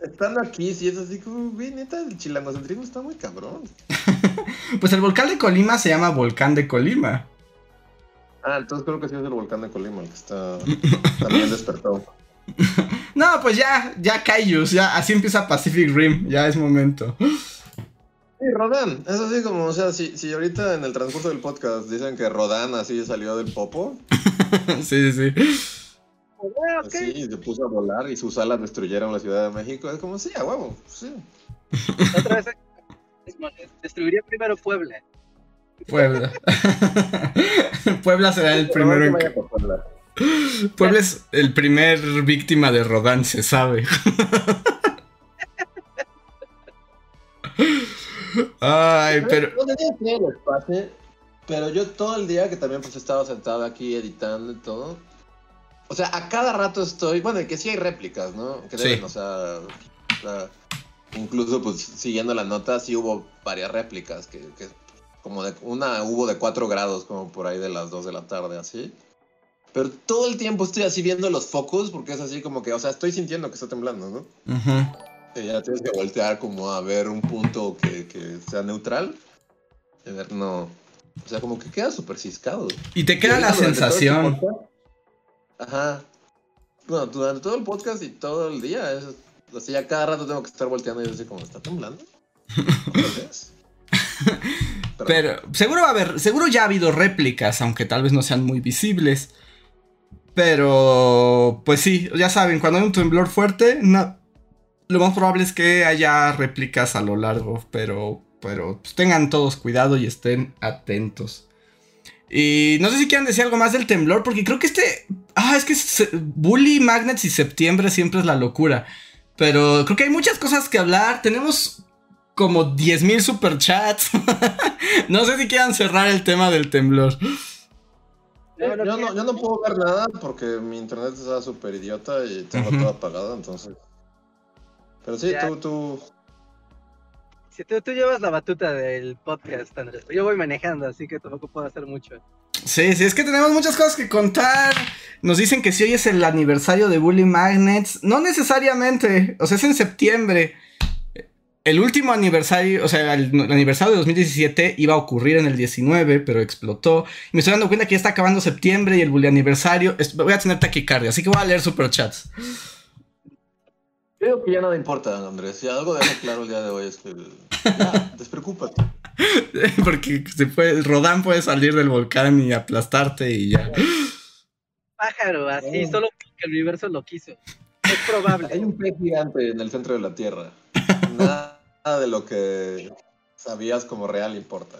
estando aquí, sí es así como, güey, neta, el chilangocentrismo está muy cabrón. Pues el volcán de Colima se llama Volcán de Colima. Ah, entonces creo que sí es el volcán de Colima el que está también despertó. No, pues ya, ya Kaijus, ya así empieza Pacific Rim, ya es momento. Sí, Rodan, es así como, o sea, si, si ahorita en el transcurso del podcast dicen que Rodan así salió del popo, sí, sí, sí. Ah, ok. así, y se puso a volar y sus alas destruyeron la Ciudad de México, es como, sí, a huevo, sí. Otra vez. Destruiría primero Puebla. Puebla. Puebla será el primero en. Puebla es el primer víctima de Rodán, se sabe. Ay, pero... No sé si les pase, pero yo todo el día que también pues estaba sentado aquí editando y todo. O sea, a cada rato estoy, bueno, que sí hay réplicas, ¿no? Que deben, Sí. o, sea, o sea, incluso pues siguiendo la nota sí hubo varias réplicas que, que como de una hubo de 4 grados como por ahí de las 2 de la tarde así. Pero todo el tiempo estoy así viendo los focos porque es así como que, o sea, estoy sintiendo que está temblando, ¿no? Ujú. que ya tienes que voltear como a ver un punto que, que sea neutral. A ver, no. O sea, como que queda súper ciscado. Y te queda Y la sensación... Ajá. Bueno, durante todo el podcast y todo el día, es, así ya cada rato tengo que estar volteando y yo así como, ¿está temblando? ¿Otra vez? Pero seguro va a haber, seguro ya ha habido réplicas, aunque tal vez no sean muy visibles. Pero, pues sí, ya saben, cuando hay un temblor fuerte, no, lo más probable es que haya réplicas a lo largo, pero, pero pues, tengan todos cuidado y estén atentos. Y no sé si quieran decir algo más del temblor, porque creo que este. Ah, es que Bully, Magnets y septiembre siempre es la locura. Pero creo que hay muchas cosas que hablar. Tenemos como 10.000 superchats. no sé si quieran cerrar el tema del temblor. Yo, no, puedo ver nada porque mi internet está súper idiota y tengo todo apagado, entonces. Pero sí, tú, tú. Si tú, tú, llevas la batuta del podcast, Andrés. Yo voy manejando, así que tampoco puedo hacer mucho. Sí, sí, es que tenemos muchas cosas que contar. Nos dicen que si hoy es el aniversario de Bully Magnets. No necesariamente, o sea, es en septiembre. El último aniversario, o sea, el, aniversario de 2017 iba a ocurrir en el 19, pero explotó. Y me estoy dando cuenta que ya está acabando septiembre y el Bully aniversario. voy a tener taquicardia, así que voy a leer superchats. Creo que ya nada importa, Andrés. Si algo deja claro el día de hoy es que. Ya, despreocúpate. Porque se puede, Rodán puede salir del volcán y aplastarte y ya. Pájaro, así, oh. solo porque el universo lo quiso. Es probable. Hay un pez gigante en el centro de la Tierra. Nada de lo que sabías como real importa.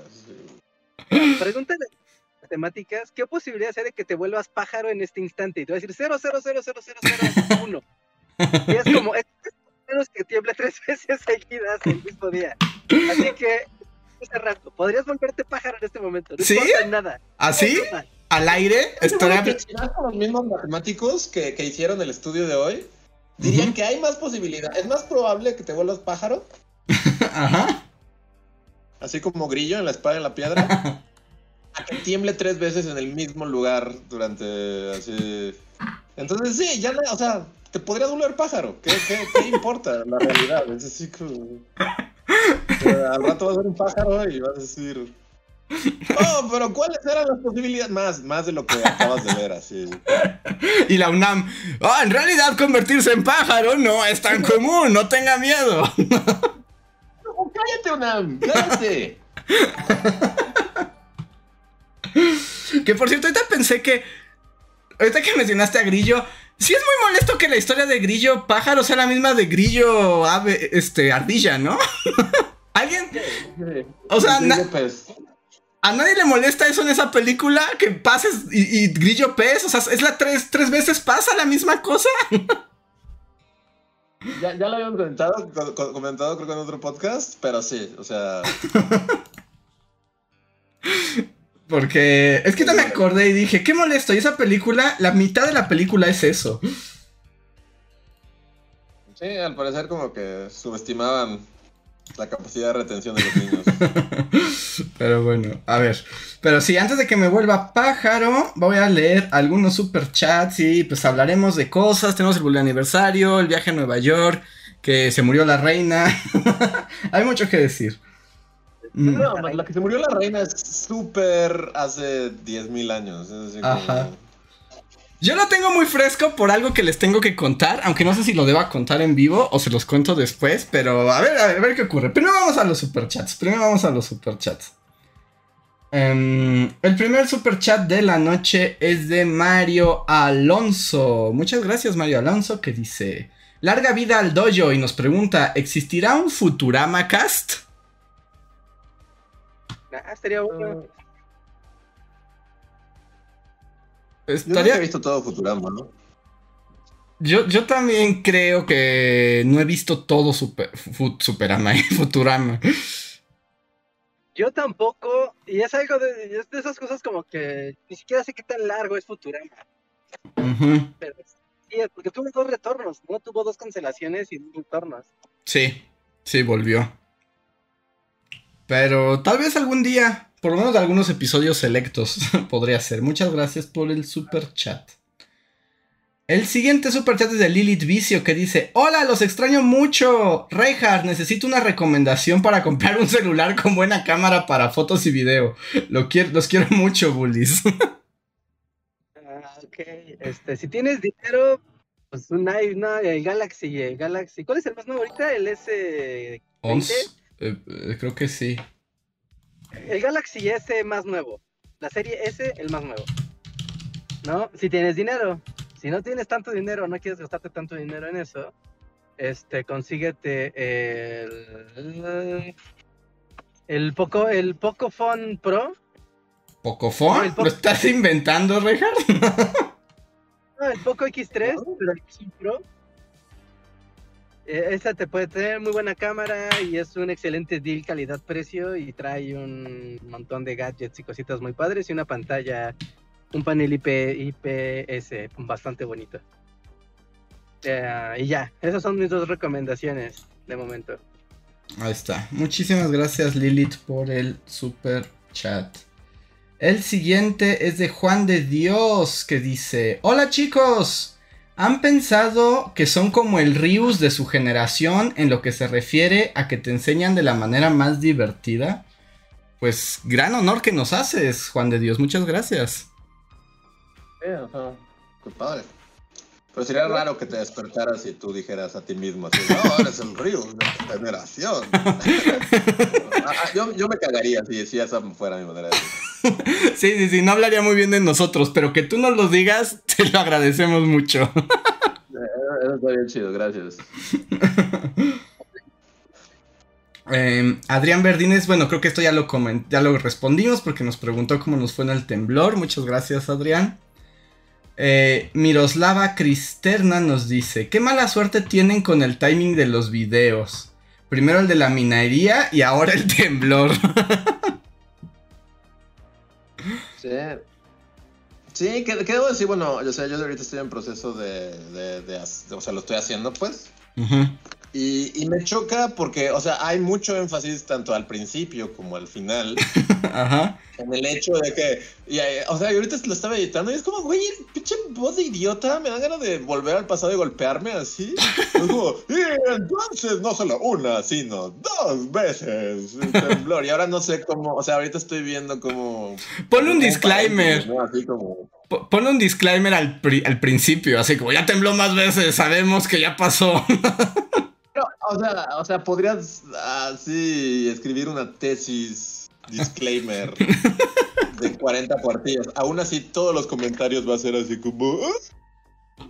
Pregúntale matemáticas, ¿qué posibilidad hay de que te vuelvas pájaro en este instante? Y te voy a decir 0, 0, 0, 0, 0, 0, 1. Y es como, es menos que tiemble tres veces seguidas el mismo día. Así que, ese rato, podrías volverte pájaro en este momento. No ¿Sí? nada. ¿Así? ¿Al aire? Estaría... con los mismos matemáticos que, que hicieron el estudio de hoy, dirían que hay más posibilidad. Es más probable que te vuelvas pájaro. Ajá. Así como grillo en la espada en la piedra. a que tiemble tres veces en el mismo lugar durante así. Entonces sí, ya no, o sea, te podría doler pájaro. ¿Qué, qué, importa la realidad? Es así como. al rato vas a ver un pájaro y vas a decir. Oh, pero ¿cuáles eran las posibilidades? Más, más de lo que acabas de ver, así. Y la UNAM, oh, en realidad convertirse en pájaro no es tan común, no tenga miedo. cállate, UNAM, cállate. que por cierto, ahorita pensé que. Ahorita que mencionaste a Grillo, sí es muy molesto que la historia de Grillo pájaro sea la misma de Grillo ave, este, ardilla, ¿no? ¿Alguien? O sea, ¿A nadie le molesta eso en esa película? Que pases y, grillo pez. O sea, es la tres, tres veces pasa la misma cosa. Ya, ya lo habíamos comentado, comentado creo que en otro podcast, pero sí, o sea. Porque es que no me acordé y dije, qué molesto. Y esa película, la mitad de la película es eso. Sí, al parecer como que subestimaban la capacidad de retención de los niños. Pero bueno, a ver. Pero sí, antes de que me vuelva pájaro, voy a leer algunos superchats y pues hablaremos de cosas. Tenemos el aniversario, el viaje a Nueva York, que se murió la reina. Hay mucho que decir. No, la que se murió la reina es súper hace 10.000 años. Ajá. Yo lo tengo muy fresco por algo que les tengo que contar, aunque no sé si lo deba contar en vivo o se los cuento después, pero a ver, a ver, qué ocurre. Primero vamos a los superchats, primero vamos a los superchats. Um, el primer superchat de la noche es de Mario Alonso. Muchas gracias Mario Alonso que dice, larga vida al dojo y nos pregunta, ¿existirá un Futurama Cast? Ah, estaría bueno. Yo he visto todo Futurama, ¿no? Yo, yo también creo que no he visto todo super, Superama y Futurama. Yo tampoco, y es algo de, de, esas cosas como que ni siquiera sé qué tan largo es Futurama. Pero sí, porque tuvo dos retornos, ¿no? Tuvo dos cancelaciones y dos retornos. Sí, sí, volvió. Pero tal vez algún día por lo menos de algunos episodios selectos podría ser. Muchas gracias por el super chat. El siguiente super chat es de Lilith Vicio que dice: Hola, los extraño mucho. Reinhardt, necesito una recomendación para comprar un celular con buena cámara para fotos y video. Lo quiero, los quiero mucho, bullies. Ah, ok, este, si tienes dinero, pues un el Galaxy, el Galaxy. ¿Cuál es el más nuevo ahorita? ¿El S? 11? Eh, eh, creo que sí. El Galaxy S más nuevo. La serie S, el más nuevo. ¿no? Si tienes dinero. Si no tienes tanto dinero, no quieres gastarte tanto dinero en eso, este, consíguete el, el Poco, el Pocophone Pro. ¿Pocophone? Poco- ¿Lo estás inventando, Rejar? No, el Poco X3, pero el X Pro. Eh, esa te puede tener muy buena cámara y es un excelente deal calidad-precio y trae un montón de gadgets y cositas muy padres y una pantalla, un panel IP, IPS bastante bonito. Eh, y ya, esas son mis dos recomendaciones de momento. Ahí está. Muchísimas gracias, Lilith, por el super chat. El siguiente es de Juan de Dios, que dice: Hola chicos, ¿han pensado que son como el Rius de su generación en lo que se refiere a que te enseñan de la manera más divertida? Pues gran honor que nos haces, Juan de Dios, muchas gracias. Sí, ajá. Qué padre. Pero sería raro que te despertaras y tú dijeras a ti mismo, así, no, eres el río tu generación. Ah, ah, yo, yo me cagaría si, si esa fuera mi manera de decir. Sí, sí, sí, no hablaría muy bien de nosotros, pero que tú nos lo digas, te lo agradecemos mucho. Eso está bien chido, gracias. Eh, Adrián Verdines, bueno, creo que esto ya lo, ya lo respondimos porque nos preguntó cómo nos fue en el temblor. Muchas gracias, Adrián. Eh, Miroslava Cristerna nos dice: Qué mala suerte tienen con el timing de los videos. Primero el de la minería y ahora el temblor. Sí. Sí, que debo decir, bueno, o sea, yo ahorita estoy en proceso de, de, de hac- o sea, lo estoy haciendo, pues. Y, y me choca porque, o sea, hay mucho énfasis tanto al principio como al final Ajá. en el hecho de que, y, eh, o sea, ahorita lo estaba editando y es como, güey, pinche voz de idiota, me da ganas de volver al pasado y golpearme así. Es como, y entonces no solo una, sino dos veces temblor. Y ahora no sé cómo, o sea, ahorita estoy viendo como... Ponle un disclaimer. ¿no? Así como... Po- Ponle un disclaimer al, pri- al principio, así como ya tembló más veces, sabemos que ya pasó. No, o sea, o sea, podrías así escribir una tesis disclaimer de 40 cuartillas. Aún así, todos los comentarios va a ser así como. "Ah,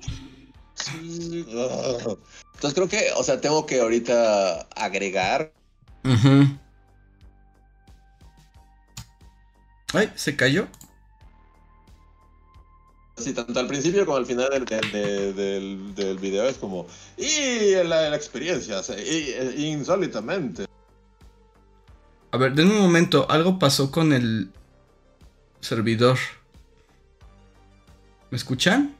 sí, ah". Entonces creo que, o sea, tengo que ahorita agregar. Ay, se cayó. Así, tanto al principio como al final del, del, del- video es como. Y la, la experiencia, y- insólitamente. A ver, denme un momento. Algo pasó con el servidor. ¿Me escuchan?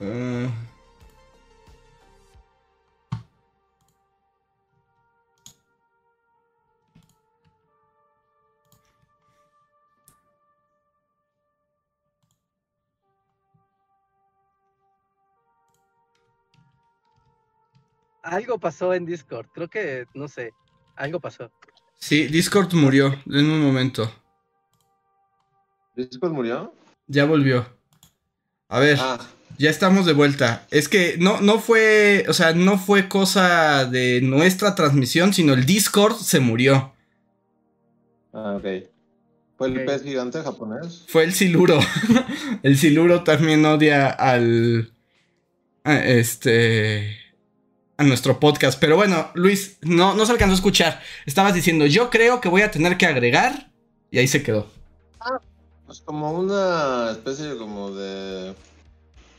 Eh, Algo pasó en Discord, creo que, no sé, algo pasó. sí, Discord murió. Denme un momento. ¿Discord murió? Ya volvió. A ver. Ah, Ya estamos de vuelta. Es que no, no fue, o sea, no fue cosa de nuestra transmisión, sino el Discord se murió. ah, ok. ¿Fue el pez gigante japonés? Fue el Siluro. el Siluro también odia al. este. A nuestro podcast. Pero bueno, Luis, no, no se alcanzó a escuchar. Estabas diciendo, yo creo que voy a tener que agregar. Y ahí se quedó. Pues como una especie como de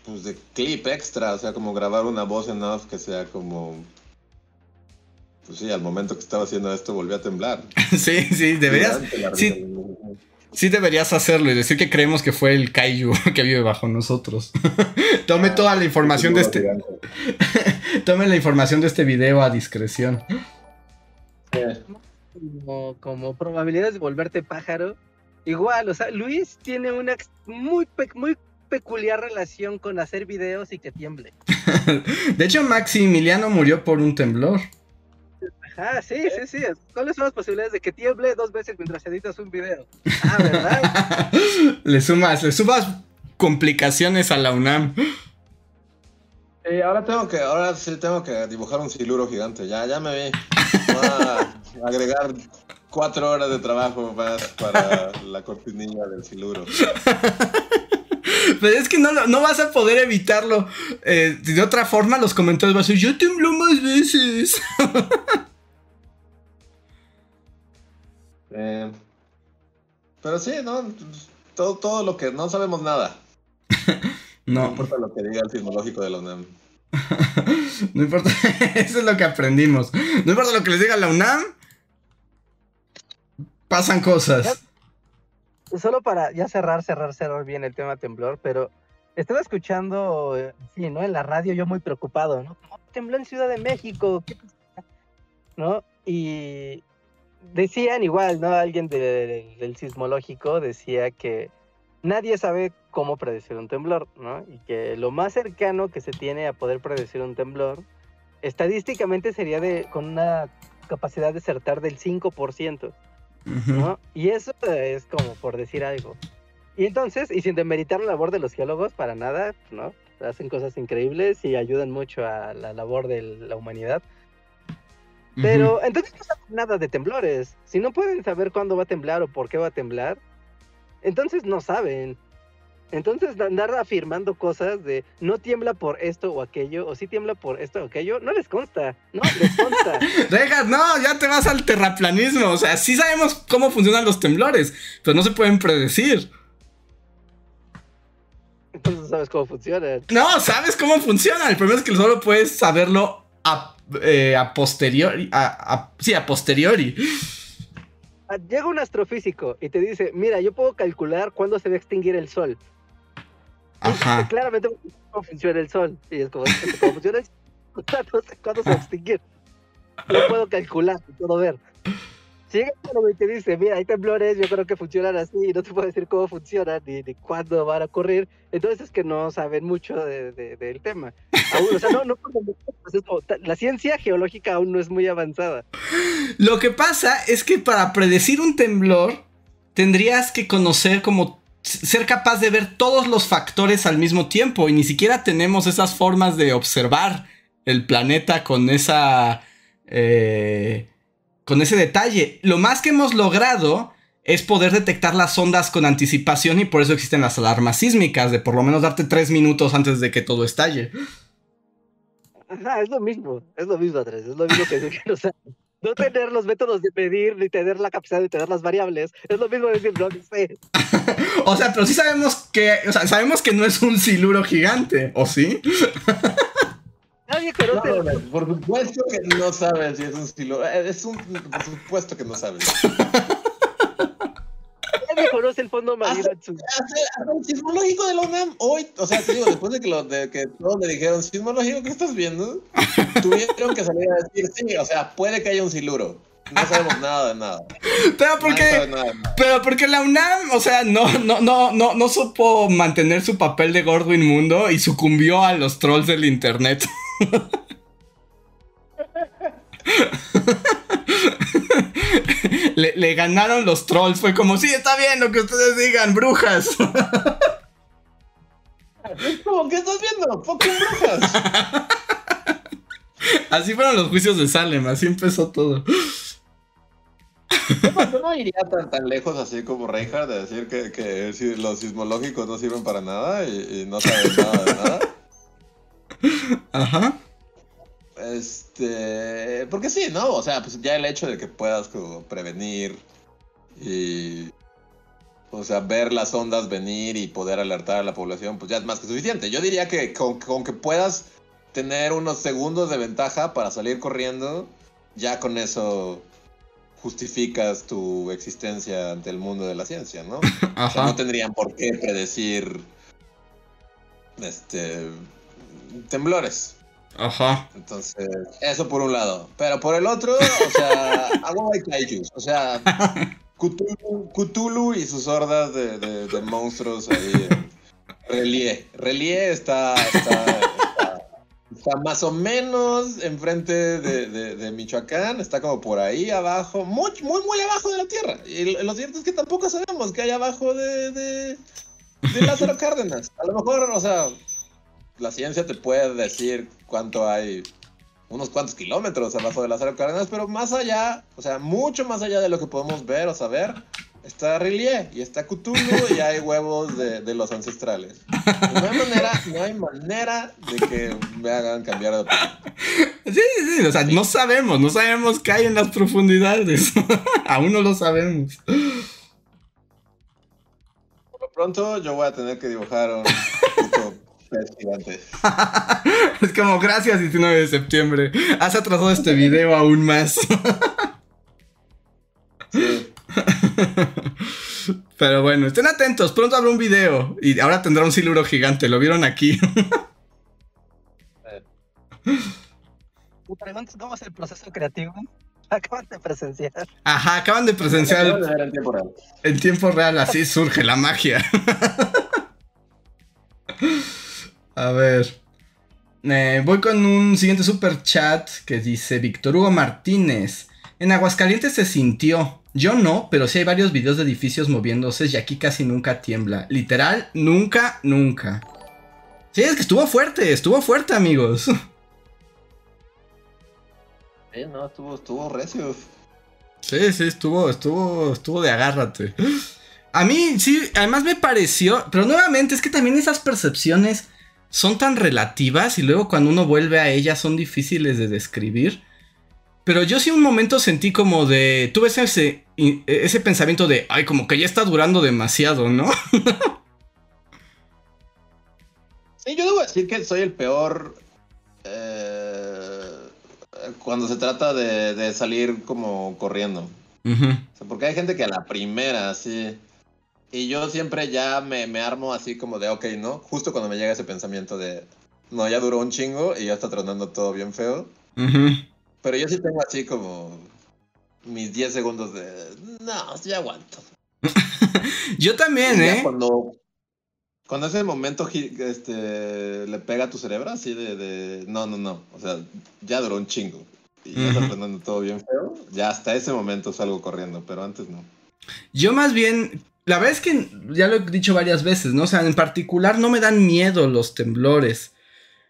pues de clip extra, o sea, como grabar una voz en off que sea como pues sí, al momento que estaba haciendo esto volvió a temblar. sí, sí, deberías. Sí. Sí deberías hacerlo y decir que creemos que fue el Kaiju que vive bajo nosotros. Tome toda la información de este. Tome la información de este video a discreción. Como, como probabilidades de volverte pájaro. Igual, o sea, Luis tiene una muy, pe- muy peculiar relación con hacer videos y que tiemble. De hecho, Maximiliano murió por un temblor. Ajá, sí, sí, sí. ¿Cuáles son las posibilidades de que tiemble dos veces mientras editas un video? Ah, ¿verdad? le sumas, le sumas complicaciones a la UNAM. Sí, ahora tengo que, ahora sí tengo que dibujar un siluro gigante. Ya, ya me vi. Voy a agregar cuatro horas de trabajo más para la cortinilla del siluro. Pero es que no, no vas a poder evitarlo. Eh, de otra forma, los comentarios van a ser: Yo tembló más veces. Eh, pero sí, ¿no? Todo, todo lo que no sabemos nada. No No, importa lo que diga el sismológico de la UNAM. no importa. Eso es lo que aprendimos. No importa lo que les diga la UNAM. Pasan cosas. Solo para ya cerrar, cerrar, cerrar bien el tema temblor, pero estaba escuchando, sí, ¿no? En la radio yo muy preocupado, ¿no? ¿Cómo tembló en Ciudad de México? ¿Qué pasa? ¿No? Y decían igual, ¿no? Alguien de- del sismológico decía que nadie sabe cómo predecir un temblor, ¿no? Y que lo más cercano que se tiene a poder predecir un temblor, estadísticamente sería de con una capacidad de acertar del 5%. Ujú. ¿no? Y eso es como por decir algo. Y entonces, y sin demeritar la labor de los geólogos para nada, ¿no? Hacen cosas increíbles y ayudan mucho a la labor de la humanidad. Pero entonces no saben nada de temblores. Si no pueden saber cuándo va a temblar o por qué va a temblar, entonces no saben. Entonces andar afirmando cosas de no tiembla por esto o aquello, o sí tiembla por esto o aquello, no les consta, no les consta. Dejas, no, ya te vas al terraplanismo. O sea, sí sabemos cómo funcionan los temblores, pero no se pueden predecir. Entonces no sabes cómo funcionan. No, sabes cómo funciona. El problema es que solo puedes saberlo a, eh, a posteriori. A, a- sí, a posteriori. Llega un astrofísico y te dice, mira, yo puedo calcular cuándo se va a extinguir el sol. Ajá. Claramente cómo funciona el sol. Y es como, ¿cómo funciona el sol? No sé cuándo se va a extinguir. Lo puedo calcular, lo puedo ver. Si llega uno y te dice, mira, hay temblores, yo creo que funcionan así, y no te puedo decir cómo funcionan ni, ni cuándo van a ocurrir, entonces es que no saben mucho de- de- del tema. Aún, o sea, no, no, pues la ciencia geológica aún no es muy avanzada. Lo que pasa es que para predecir un temblor tendrías que conocer como ser capaz de ver todos los factores al mismo tiempo y ni siquiera tenemos esas formas de observar el planeta con esa eh, con ese detalle. Lo más que hemos logrado es poder detectar las ondas con anticipación y por eso existen las alarmas sísmicas de por lo menos darte tres minutos antes de que todo estalle. Ajá, es lo mismo, es lo mismo, Andrés, es lo mismo que decir, o sea, no tener los métodos de medir, ni tener la capacidad de tener las variables, es lo mismo decir, no, no sé. O sea, pero sí sabemos que, o sea, sabemos que no es un siluro gigante, ¿o sí? Nadie conoce, No, el- no, por supuesto que no sabes si es un siluro. Eh, Es un. Por supuesto que no sabes. nadie conoce el fondo marino. Hasta hasta el sismológico de la UNAM hoy, o sea, te digo, después de que, lo, de que todos me dijeron, sismológico, ¿qué estás viendo? Tuvieron que salir a decir, sí, o sea, puede que haya un siluro. No sabemos nada de nada. Pero porque, nada de nada. pero porque la UNAM, o sea, no, no, no, no, no supo mantener su papel de gordo inmundo y sucumbió a los trolls del internet. le, le ganaron los trolls, fue como, sí, está bien lo que ustedes digan, brujas. Como, ¿qué estás viendo? Fucking brujas. Así fueron los juicios de Salem, así empezó todo. Yo no, yo no iría tan, tan lejos así como Reinhardt de decir que, que los sismológicos no sirven para nada y, y no saben nada de nada. Ajá. Este, porque sí, ¿no? O sea, pues ya el hecho de que puedas como prevenir y, o sea, ver las ondas venir y poder alertar a la población, pues ya es más que suficiente. Yo diría que con, con que puedas tener unos segundos de ventaja para salir corriendo, ya con eso justificas tu existencia ante el mundo de la ciencia, ¿no? O sea, Ajá. no tendrían por qué predecir, este, temblores. Ajá. Entonces, eso por un lado. Pero por el otro, o sea, algo de kaijus. O sea, Cthulhu, Cthulhu y sus hordas de, de- de monstruos ahí. en Relie. Relie está, está, está, está más o menos enfrente de, de- de Michoacán. Está como por ahí abajo. Muy, muy, muy abajo de la tierra. Y lo, lo cierto es que tampoco sabemos qué hay abajo de, de, de Lázaro Cárdenas. A lo mejor, o sea, la ciencia te puede decir cuánto hay, unos cuantos kilómetros abajo de las áreas cardenas, pero más allá, o sea, mucho más allá de lo que podemos ver o saber, está Rillier y está Cthulhu y hay huevos de, de los ancestrales. No hay manera, no hay manera de que me hagan cambiar de opinión. Sí, sí, o sea, no sabemos, no sabemos qué hay en las profundidades. Aún no lo sabemos. Por lo pronto, yo voy a tener que dibujar un. es como, gracias 19 de septiembre. Has atrasado este video aún más. Sí. Pero bueno, estén atentos, pronto habrá un video y ahora tendrá un siluro gigante, lo vieron aquí. Preguntas cómo es el proceso creativo. Acaban de presenciar. Ajá, acaban de presenciar Acabo de en tiempo real. en tiempo real, así surge la magia. A ver. Eh, voy con un siguiente super chat que dice Víctor Hugo Martínez. En Aguascalientes se sintió. Yo no, pero sí hay varios videos de edificios moviéndose y aquí casi nunca tiembla. Literal, nunca, nunca. Sí, es que estuvo fuerte, estuvo fuerte, amigos. Sí, no, estuvo, estuvo recio. Sí, sí, estuvo, estuvo, estuvo de agárrate. A mí, sí, además me pareció, pero nuevamente es que también esas percepciones son tan relativas y luego cuando uno vuelve a ellas son difíciles de describir. Pero yo sí un momento sentí como de, tuve ese, ese pensamiento de, ay, como que ya está durando demasiado, ¿no? Sí, yo debo decir que soy el peor eh, cuando se trata de, de salir como corriendo. Ujú. O sea, porque hay gente que a la primera, sí. Y yo siempre ya me, me armo así como de, ok, ¿no? Justo cuando me llega ese pensamiento de, no, ya duró un chingo y ya está tronando todo bien feo. Pero yo sí tengo así como mis 10 segundos de, no, sí aguanto. Yo también, ya ¿eh? Cuando, cuando ese momento este, le pega a tu cerebro así de, de, no, no, no, o sea, ya duró un chingo. Y ya está tronando todo bien feo. Ya hasta ese momento salgo corriendo, pero antes no. Yo más bien, la verdad es que ya lo he dicho varias veces, ¿no? O sea, en particular no me dan miedo los temblores.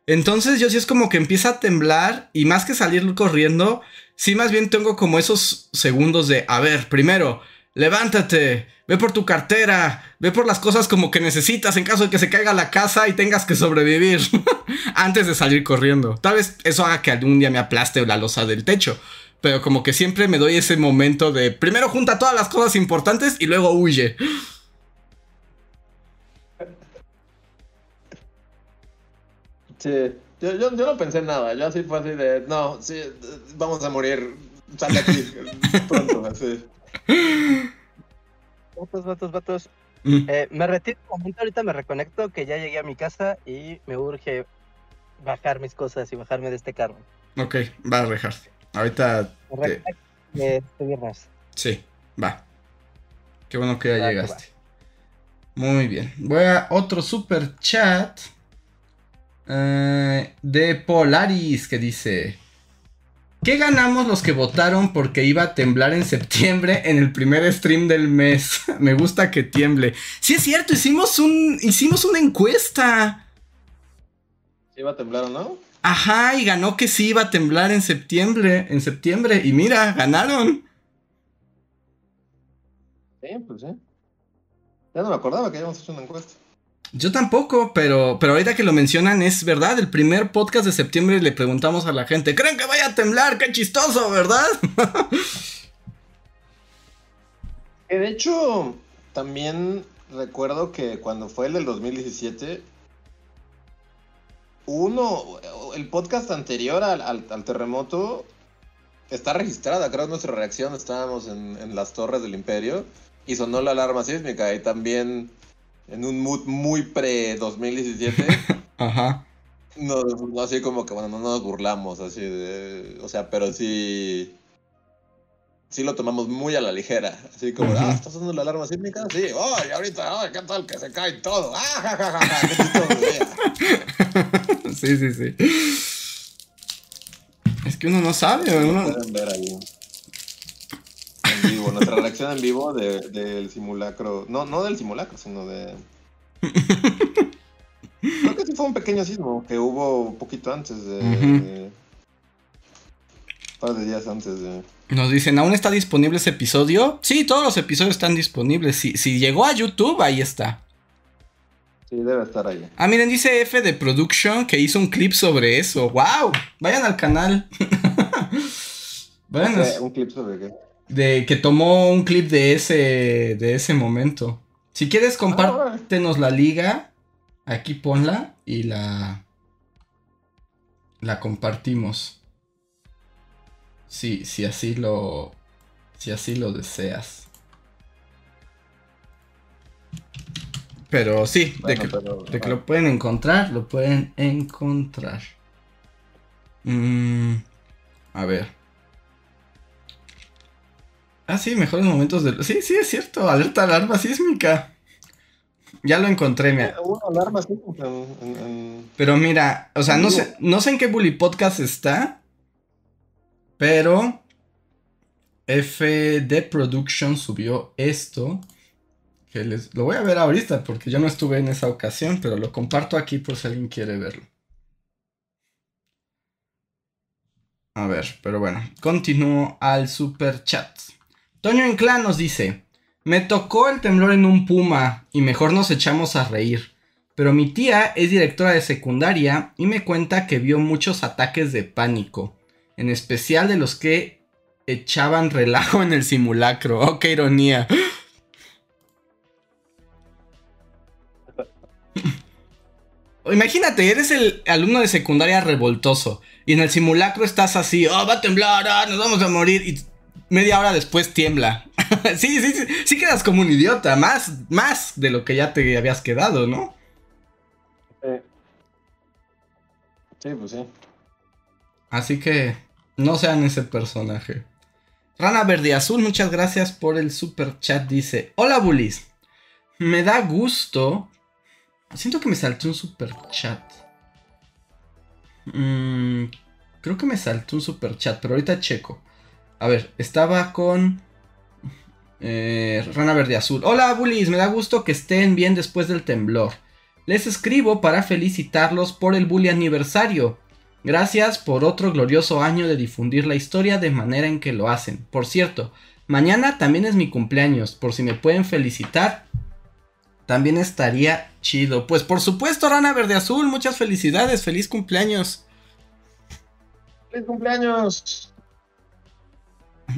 Entonces yo sí es como que empieza a temblar y más que salir corriendo, sí más bien tengo como esos segundos de, a ver, primero, levántate, ve por tu cartera, ve por las cosas como que necesitas en caso de que se caiga la casa y tengas que sobrevivir antes de salir corriendo. Tal vez eso haga que algún día me aplaste la losa del techo. Pero como que siempre me doy ese momento de primero junta todas las cosas importantes y luego huye. Sí, yo, yo, yo no pensé en nada, yo así fue así de, no, sí, vamos a morir, sal de aquí, pronto, así. Vatos, vatos, vatos. Mm. Eh, me retiro un momento, ahorita me reconecto que ya llegué a mi casa y me urge bajar mis cosas y bajarme de este carro. Ok, va a rejar. Ahorita. Te- viernes. Sí, va. Qué bueno que ya Va, llegaste. Muy bien. Voy a otro super chat. eh, de Polaris que dice. ¿Qué ganamos los que votaron porque iba a temblar en septiembre en el primer stream del mes? Me gusta que tiemble. Sí es cierto, hicimos un hicimos una encuesta. ¿Sí iba a temblar o no? Ajá, y ganó que sí iba a temblar en septiembre, en septiembre y mira, ganaron. Sí, pues sí. Ya no me acordaba que habíamos hecho una encuesta. Yo tampoco, pero, pero ahorita que lo mencionan es verdad. El primer podcast de septiembre le preguntamos a la gente, ¿creen que vaya a temblar? ¡Qué chistoso, ¿verdad? De hecho, también recuerdo que cuando fue el del 2017, uno, el podcast anterior al, al- al terremoto está registrada, creo, nuestra reacción, estábamos en, en las torres del imperio y sonó la alarma sísmica y también en un mood muy pre-2017. Ajá. No, no, así como que, bueno, no nos burlamos, así de... O sea, pero sí... Sí lo tomamos muy a la ligera. Así como, ah, ¿estás sonando la alarma sísmica? Sí, ¡ay, ahorita! ¡ay, qué tal que se cae todo! ¡Ah, ja, ja, ja, ja! Sí, sí, sí. Es que uno no sabe, uno... Pueden ver ahí. En vivo, nuestra reacción en vivo de- del simulacro. No, no del simulacro, sino de... Creo que sí fue un pequeño sismo que hubo un poquito antes de. De- un par de días antes de. Nos dicen, ¿aún está disponible ese episodio? Sí, todos los episodios están disponibles. Si, si llegó a YouTube, ahí está. Sí, debe estar ahí. Ah, miren, dice F de Production que hizo un clip sobre eso. ¡Wow! Vayan al canal. Vayan Eh, un clip sobre qué. de que tomó un clip de ese de ese momento. Si quieres compártenos la liga, aquí ponla y la la compartimos. Sí, si así lo si así lo deseas. Pero sí, de que, pero- de que lo pueden encontrar, lo pueden encontrar. Mm, a ver. Ah, sí, mejores momentos de... Sí, sí, es cierto. Alerta alarma sísmica. Ya lo encontré, mira. Alarma Pero mira, o sea, no sé, no sé en qué Bully Podcast está. Pero FD Production subió esto. Lo voy a ver ahorita porque yo no estuve en esa ocasión, pero lo comparto aquí por si alguien quiere verlo. A ver, pero bueno, continúo al super chat. Toño Inclán nos dice: Me tocó el temblor en un puma y mejor nos echamos a reír. Pero mi tía es directora de secundaria y me cuenta que vio muchos ataques de pánico, en especial de los que echaban relajo en el simulacro. Oh, qué ironía. Imagínate, eres el alumno de secundaria revoltoso y en el simulacro estás así, oh, va a temblar, ah, nos vamos a morir y media hora después tiembla. sí, sí, sí, sí quedas como un idiota, más, más de lo que ya te habías quedado, ¿no? eh, Sí, pues sí. Así que no sean ese personaje. Rana Verde Azul, muchas gracias por el super chat. Dice: Hola Bullies. Me da gusto. Siento que me saltó un super chat. Mm, creo que me saltó un super chat, pero ahorita checo. A ver, estaba con. eh, Rana Verde Azul. Hola Bullies, me da gusto que estén bien después del temblor. Les escribo para felicitarlos por el Bully aniversario. Gracias por otro glorioso año de difundir la historia de manera en que lo hacen. Por cierto, mañana también es mi cumpleaños, por si me pueden felicitar. También estaría chido. Pues por supuesto, Rana Verde Azul, muchas felicidades, feliz cumpleaños. ¡Feliz cumpleaños!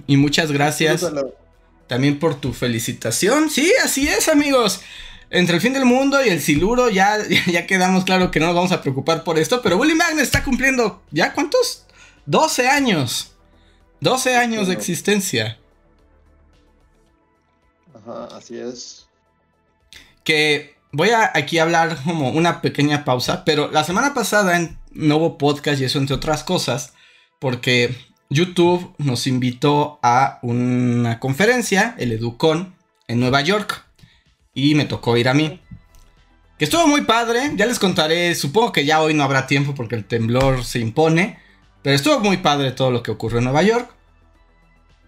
Y muchas gracias Disfrútalo. también por tu felicitación. Sí, así es, amigos. Entre el fin del mundo y el siluro ya, ya quedamos claro que no nos vamos a preocupar por esto, pero Willy Magnet está cumpliendo, ¿ya cuántos? 12 años. 12 años de existencia. Ajá, así es. Que voy a aquí hablar como una pequeña pausa, pero la semana pasada en nuevo podcast y eso entre otras cosas, porque YouTube nos invitó a una conferencia, el Educon, en Nueva York, y me tocó ir a mí. Que estuvo muy padre, ya les contaré, supongo que ya hoy no habrá tiempo porque el temblor se impone, pero estuvo muy padre todo lo que ocurrió en Nueva York.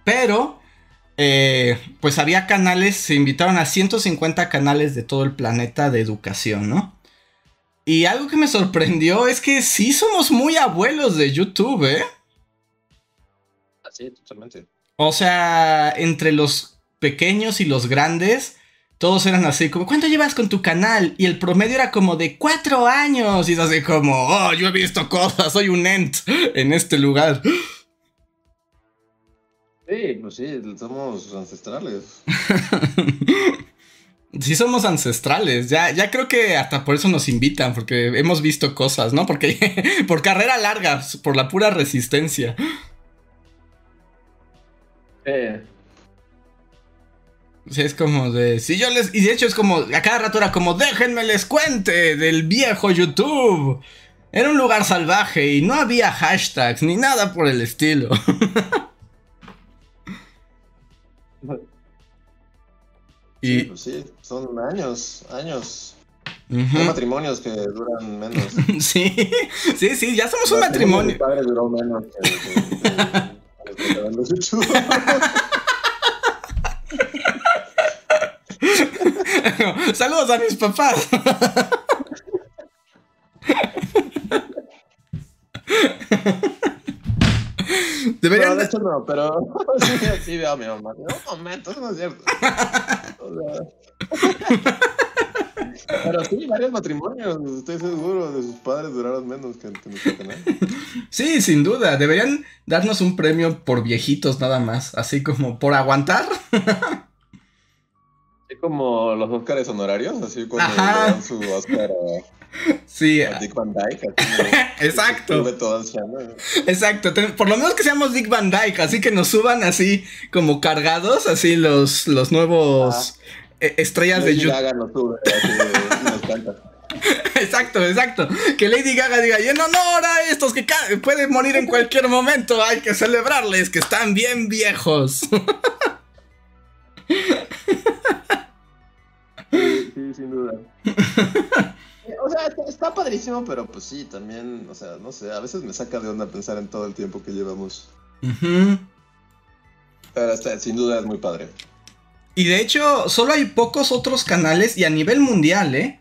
Pero eh, pues había canales, se invitaron a 150 canales de todo el planeta de educación, ¿no? Y algo que me sorprendió es que sí somos muy abuelos de YouTube, ¿eh? Así, totalmente. O sea, entre los pequeños y los grandes, todos eran así como, ¿cuánto llevas con tu canal? Y el promedio era como de cuatro años. Y es así como, oh, yo he visto cosas, soy un ent en este lugar. Sí, pues sí, somos ancestrales. Sí somos ancestrales, ya, ya creo que hasta por eso nos invitan, porque hemos visto cosas, ¿no? Porque por carrera larga, por la pura resistencia. Eh, Sí, es como de, si yo les, y de hecho es como, a cada rato era como, déjenme les cuente del viejo YouTube. Era un lugar salvaje y no había hashtags ni nada por el estilo. Sí, sí, son años, años. Uh matrimonios que duran menos. sí, sí, sí, ya somos un matrimonio. Mi padre menos saludos a mis papás. Deberían No, de hecho no, pero sí, sí veo a mi mamá. No, momento, eso no es cierto. O sea, Pero sí, varios matrimonios, estoy seguro de sus padres duraron menos que, que nuestro canal. Sí, sin duda. Deberían darnos un premio por viejitos nada más. Así como por aguantar. Así como los Óscares honorarios, así le dan su Óscar Sí, a, Dick Van Dyke. así Exacto. Sube todo anciano. exacto. Por lo menos que seamos Dick Van Dyke. Así que nos suban así como cargados. Así los, los nuevos eh, estrellas de Lady YouTube. Gaga nos sube así de- y nos canta. Exacto, exacto. Que Lady Gaga diga, y en honor a estos que pueden morir en cualquier momento, hay que celebrarles que están bien viejos. Sí, sí, sin duda. O sea, está, padrísimo, pero pues sí, también, o sea, no sé, a veces me saca de onda pensar en todo el tiempo que llevamos. Ujú. Pero está, sin duda es muy padre. Y de hecho, solo hay pocos otros canales y a nivel mundial, ¿eh?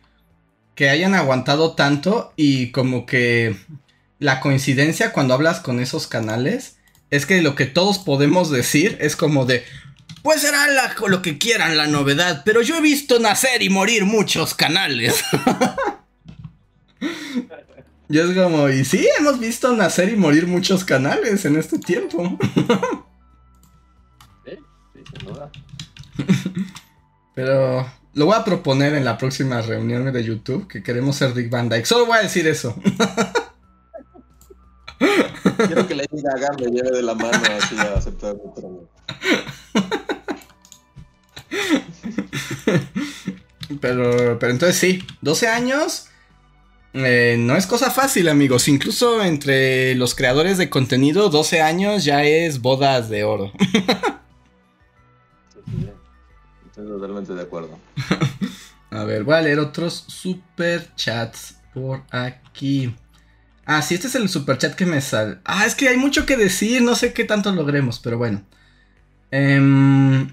Que hayan aguantado tanto y como que la coincidencia cuando hablas con esos canales es que lo que todos podemos decir es como de, pues será la- lo que quieran la novedad, pero yo he visto nacer y morir muchos canales. y es como, y sí, hemos visto nacer y morir muchos canales en este tiempo. Sí, sí, sin duda. Pero lo voy a proponer en la próxima reunión de YouTube que queremos ser Rick Van Dyke. Solo voy a decir eso. Quiero que Lady Gaga me lleve de la mano así a aceptar mi premio. Pero, pero entonces sí, 12 años eh, no es cosa fácil, amigos. Incluso entre los creadores de contenido, 12 años ya es bodas de oro. Estoy totalmente de acuerdo. A ver, voy a leer otros super chats por aquí. Ah, sí, este es el super chat que me sale. Ah, es que hay mucho que decir, no sé qué tanto logremos, pero bueno. Em,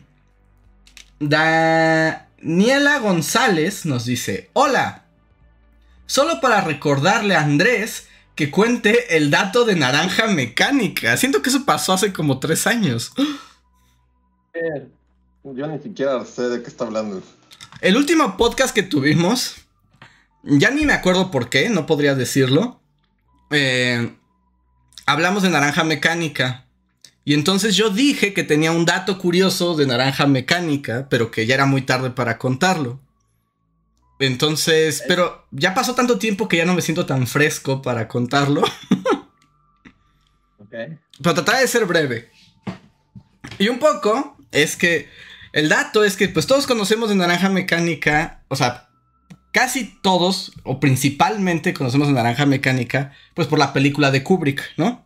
Daniela González nos dice: Hola. Solo para recordarle a Andrés que cuente el dato de naranja mecánica. Siento que eso pasó hace como tres años. Yo ni siquiera sé de qué está hablando. El último podcast que tuvimos, ya ni me acuerdo por qué, no podría decirlo. eh, hablamos de naranja mecánica. Y entonces yo dije que tenía un dato curioso de naranja mecánica, pero que ya era muy tarde para contarlo. Entonces, pero ya pasó tanto tiempo que ya no me siento tan fresco para contarlo. Ok. Pero trataré de ser breve. Y un poco es que el dato es que pues todos conocemos de naranja mecánica, o sea, casi todos o principalmente conocemos de naranja mecánica pues por la película de Kubrick, ¿no?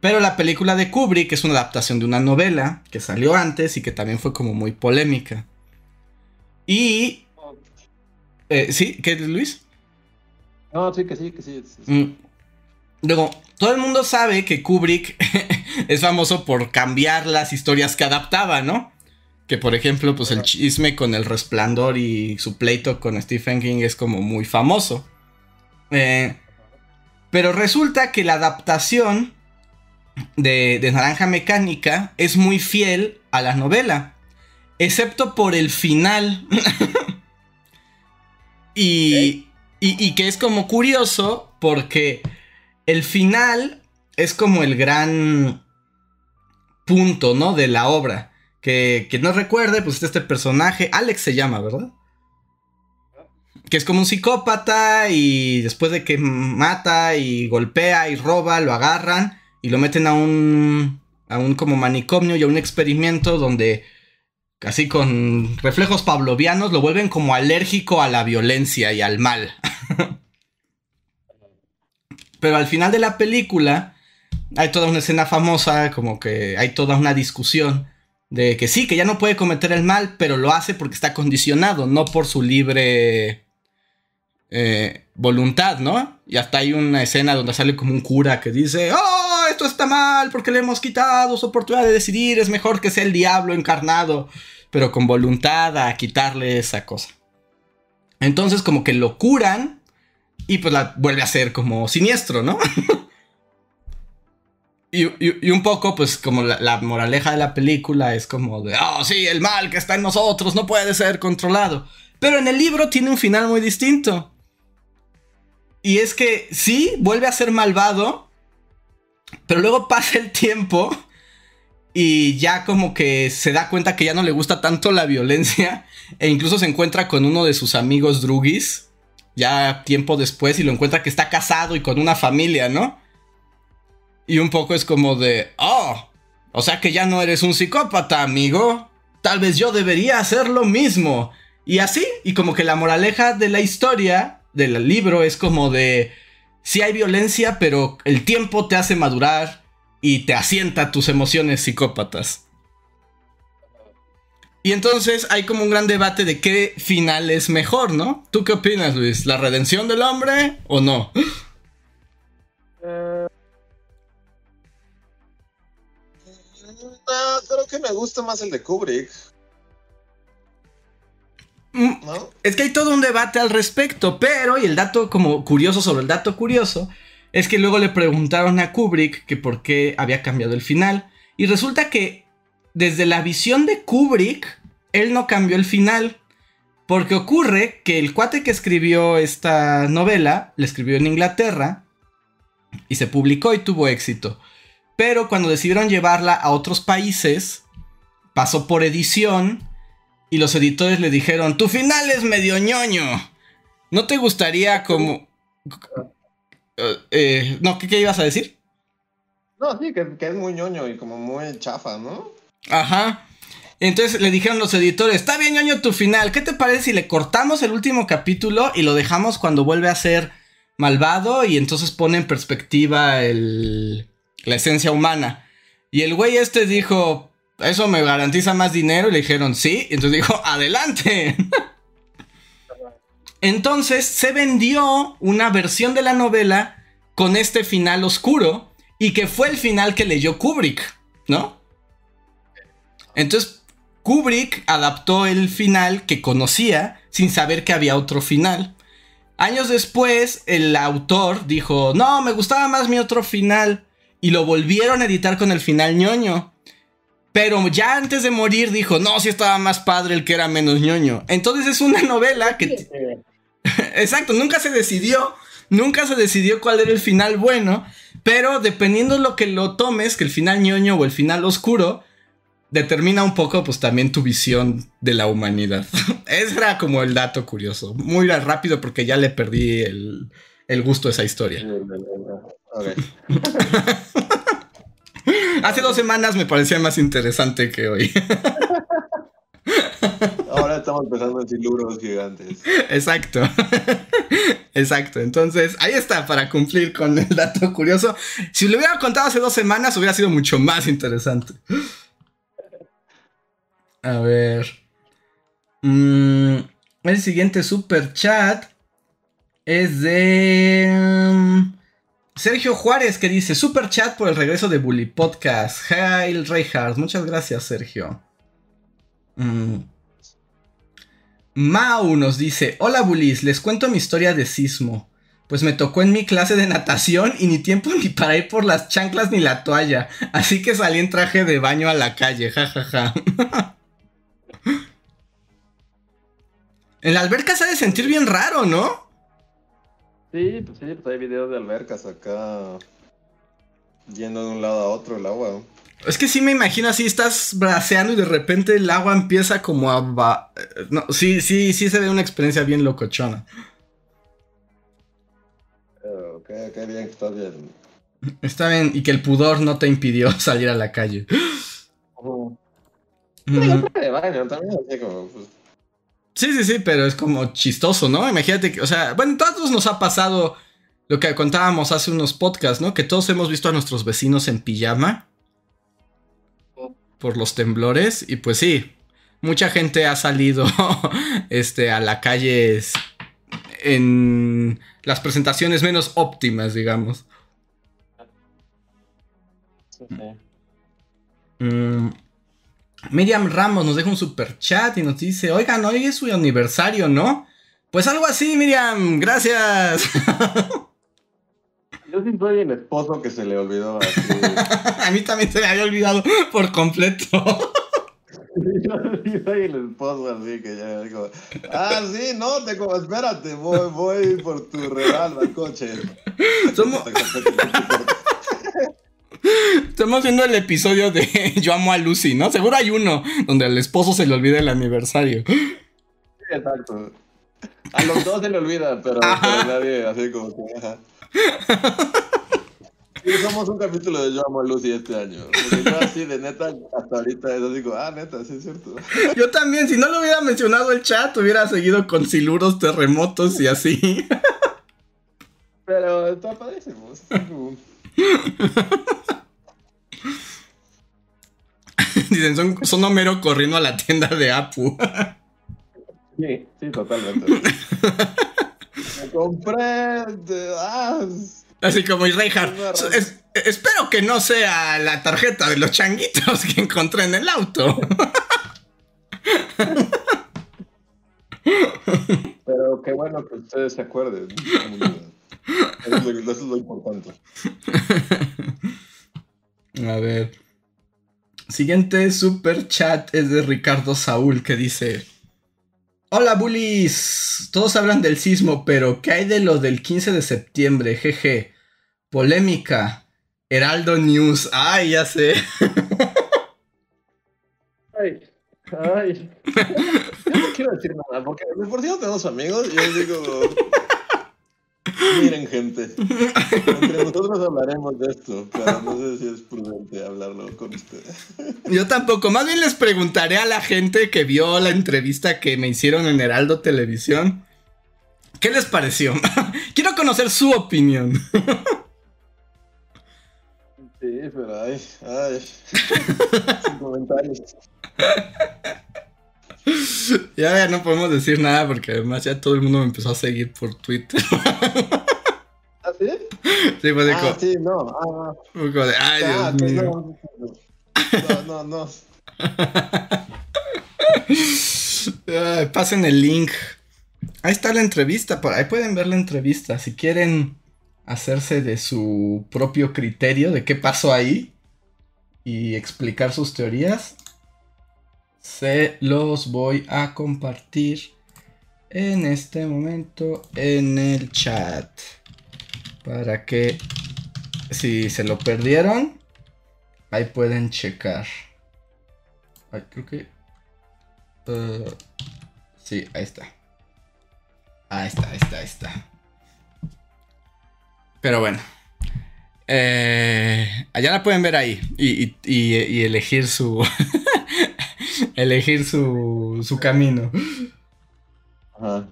Pero la película de Kubrick es una adaptación de una novela que salió antes y que también fue como muy polémica. Y... eh, ¿Sí? ¿Qué, Luis? No, sí, que sí, que sí. sí, sí. Mm. Luego, todo el mundo sabe que Kubrick es famoso por cambiar las historias que adaptaba, ¿no? Que por ejemplo, pues el chisme con el resplandor y su pleito con Stephen King es como muy famoso. Eh, pero resulta que la adaptación de, de Naranja Mecánica es muy fiel a la novela. Excepto por el final. y, y, que es como curioso porque el final es como el gran punto, ¿no? De la obra. Que, que no recuerde, pues este personaje, Alex se llama, ¿verdad? Que es como un psicópata y después de que mata y golpea y roba, lo agarran y lo meten a un, a un como manicomio y a un experimento donde así con reflejos pavlovianos lo vuelven como alérgico a la violencia y al mal. Pero al final de la película hay toda una escena famosa, como que hay toda una discusión de que sí, que ya no puede cometer el mal, pero lo hace porque está condicionado, no por su libre eh, voluntad, ¿no? Y hasta hay una escena donde sale como un cura que dice, oh, esto está mal porque le hemos quitado su oportunidad de decidir, es mejor que sea el diablo encarnado, pero con voluntad a quitarle esa cosa. Entonces como que lo curan y pues la vuelve a ser como siniestro, ¿no? y, un poco, pues como la, moraleja de la película es como de, oh, sí, el mal que está en nosotros no puede ser controlado. Pero en el libro tiene un final muy distinto. Y es que sí, vuelve a ser malvado, pero luego pasa el tiempo y ya como que se da cuenta que ya no le gusta tanto la violencia e incluso se encuentra con uno de sus amigos drugis ya tiempo después y lo encuentra que está casado y con una familia, ¿no? Y un poco es como de, oh, o sea que ya no eres un psicópata, amigo. Tal vez yo debería hacer lo mismo. Y así, y como que la moraleja de la historia del libro es como de, sí hay violencia, pero el tiempo te hace madurar y te asienta tus emociones psicópatas. Y entonces hay como un gran debate de qué final es mejor, ¿no? ¿Tú qué opinas, Luis? ¿La redención del hombre o no? Eh, no, creo que me gusta más el de Kubrick. Mm, ¿No? Es que hay todo un debate al respecto, pero, y el dato como curioso sobre el dato curioso, es que luego le preguntaron a Kubrick que por qué había cambiado el final. Y resulta que desde la visión de Kubrick, él no cambió el final. Porque ocurre que el cuate que escribió esta novela, la escribió en Inglaterra y se publicó y tuvo éxito. Pero cuando decidieron llevarla a otros países, pasó por edición y los editores le dijeron, tu final es medio ñoño. ¿No te gustaría como... Eh, eh, no, ¿qué, ibas a decir? No, sí, que, que, es muy ñoño y como muy chafa, ¿no? Ajá. Entonces le dijeron los editores, está bien ñoño tu final, ¿qué te parece si le cortamos el último capítulo y lo dejamos cuando vuelve a ser malvado y entonces pone en perspectiva el, la esencia humana? Y el güey este dijo, eso me garantiza más dinero y le dijeron, sí, y entonces dijo, adelante. entonces se vendió una versión de la novela con este final oscuro y que fue el final que leyó Kubrick, ¿no? Entonces, Kubrick adaptó el final que conocía sin saber que había otro final. Años después, el autor dijo, no, me gustaba más mi otro final. Y lo volvieron a editar con el final ñoño. Pero ya antes de morir dijo, no, si estaba más padre el que era menos ñoño. Entonces es una novela que... Exacto, nunca se decidió. Nunca se decidió cuál era el final bueno. Pero dependiendo de lo que lo tomes, que el final ñoño o el final oscuro, determina un poco pues también tu visión de la humanidad. Ese era como el dato curioso. Muy rápido porque ya le perdí el, gusto a esa historia. Hace dos semanas me parecía más interesante que hoy. Ahora estamos empezando en libros gigantes. Exacto. Exacto. Entonces, ahí está para cumplir con el dato curioso. Si lo hubiera contado hace dos semanas, hubiera sido mucho más interesante. A ver. Mm, el siguiente super chat es de mm, Sergio Juárez que dice super chat por el regreso de Bully Podcast. Hail Reinhardt. Muchas gracias, Sergio. Mm. Mau nos dice: Hola Bullies, les cuento mi historia de sismo. Pues me tocó en mi clase de natación y ni tiempo ni para ir por las chanclas ni la toalla. Así que salí en traje de baño a la calle, jajaja. En la alberca se ha de sentir bien raro, ¿no? Sí, pues sí, pues hay videos de albercas acá yendo de un lado a otro el agua. Es que sí me imagino así, estás braceando y de repente el agua empieza como a... No, sí, sí, sí se ve una experiencia bien locochona. Ok, ok, bien, está bien. Está bien, y que el pudor no te impidió salir a la calle. también, así como, pues, Sí, sí, sí, pero es como chistoso, ¿no? Imagínate que, o sea, bueno, todos nos ha pasado lo que contábamos hace unos podcasts, ¿no? Que todos hemos visto a nuestros vecinos en pijama por los temblores y pues sí, mucha gente ha salido este a la calle en las presentaciones menos óptimas, digamos. Mm, Miriam Ramos nos deja un super chat y nos dice, oigan, hoy es su aniversario, ¿no? Pues algo así, Miriam, gracias. Yo sí soy el esposo que se le olvidó así. A mí también se me había olvidado por completo. Yo sí soy el esposo así que ya digo, ah, sí, no, te como, espérate, voy, voy por tu regalo al coche. Somos, estamos viendo el episodio de Yo amo a Lucy, ¿no? Seguro hay uno donde al esposo se le olvida el aniversario. Sí, exacto. A los dos se le olvida, pero, pero nadie así como que. Sí, somos un capítulo de Yo amo a Lucy este año. Porque yo así de neta, hasta ahorita eso digo, ah, neta, sí es cierto. Yo también, si no lo hubiera mencionado el chat, hubiera seguido con siluros, terremotos y así. Pero está padrísimo. Dicen, son, son Homero corriendo a la tienda de Apu. Sí, sí, totalmente. Compré. de- ah, Así como Reinhardt. es- espero que no sea la tarjeta de los changuitos que encontré en el auto. pero qué bueno que ustedes se acuerden. Eso es lo, eso es lo importante. A ver. Siguiente super chat es de Ricardo Saúl que dice: Hola bullies, todos hablan del sismo, pero ¿qué hay de lo del 15 de septiembre? Jeje. Polémica. Heraldo News. Ay, ya sé. Ay, ay. Yo no quiero decir nada, porque por sí no tenemos amigos yo digo. Miren, gente. Entre nosotros hablaremos de esto, pero no sé si es prudente hablarlo con ustedes. Yo tampoco. Más bien les preguntaré a la gente que vio la entrevista que me hicieron en Heraldo Televisión. ¿Qué les pareció? Quiero conocer su opinión. Sí, pero ay, ay. Sin comentarios. Ya, ya no podemos decir nada porque además ya todo el mundo me empezó a seguir por Twitter. ¿Ah, sí? Sí, fue de Ah, sí, no. Ah, fue como de, ay, ah, Dios mío. no. No, no, no. Ay, pasen el link. Ahí está la entrevista, por ahí pueden ver la entrevista. Si quieren hacerse de su propio criterio de qué pasó ahí y explicar sus teorías, se los voy a compartir en este momento en el chat. Para que si se lo perdieron, ahí pueden checar. Ay, creo que Uh, sí, ahí está. Ahí está, ahí está, ahí está. Pero bueno. Eh, allá la pueden ver ahí. Y- y elegir su. elegir su, su camino. Ajá.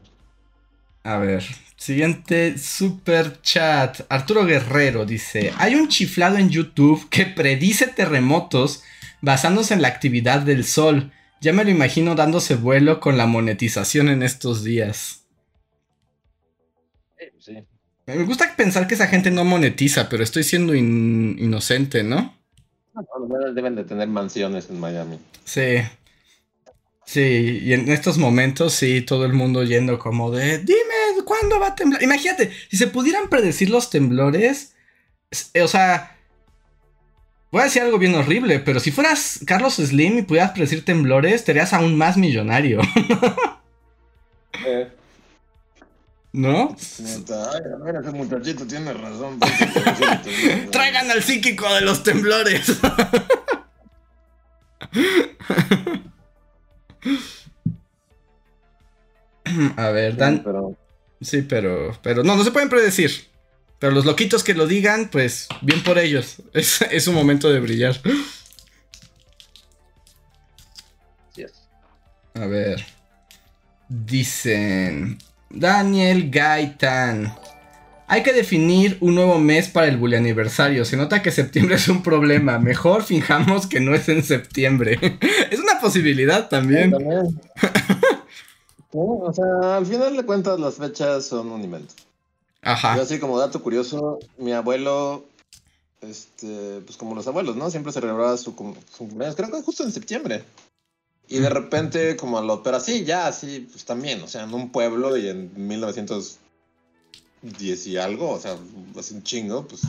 A ver. Siguiente super chat. Arturo Guerrero dice: Hay un chiflado en YouTube que predice terremotos basándose en la actividad del sol. Ya me lo imagino dándose vuelo con la monetización en estos días. Sí, sí. Me gusta pensar que esa gente no monetiza, pero estoy siendo in- inocente, ¿no? Por lo menos deben de tener mansiones en Miami. Sí. Sí, y en estos momentos sí, todo el mundo yendo como de, dime, ¿cuándo va a temblar? Imagínate, si se pudieran predecir los temblores, eh, o sea, voy a decir algo bien horrible, pero si fueras Carlos Slim y pudieras predecir temblores, te harías aún más millonario, Eh, ¿no? neta, ay, a ver, ese muchachito tiene razón. porque- Traigan al psíquico de los temblores. A ver, Dan, Pero, Sí, pero, pero no, no se pueden predecir. Pero los loquitos que lo digan, pues bien por ellos. Es, es un momento de brillar. sí. A ver. Dicen. Daniel Gaitan. Hay que definir un nuevo mes para el bully aniversario. Se nota que septiembre es un problema. Mejor fijamos que no es en septiembre. es una posibilidad también. También. No, o sea, al final de cuentas las fechas son un invento. Ajá. Yo así como dato curioso, mi abuelo, este, pues como los abuelos, ¿no? Siempre celebraba su, cum- su cumpleaños, creo que justo en septiembre. Y de repente, como lo, pero así, ya, así, pues también, o sea, en un pueblo y en 1910 y algo, o sea, hace un chingo, pues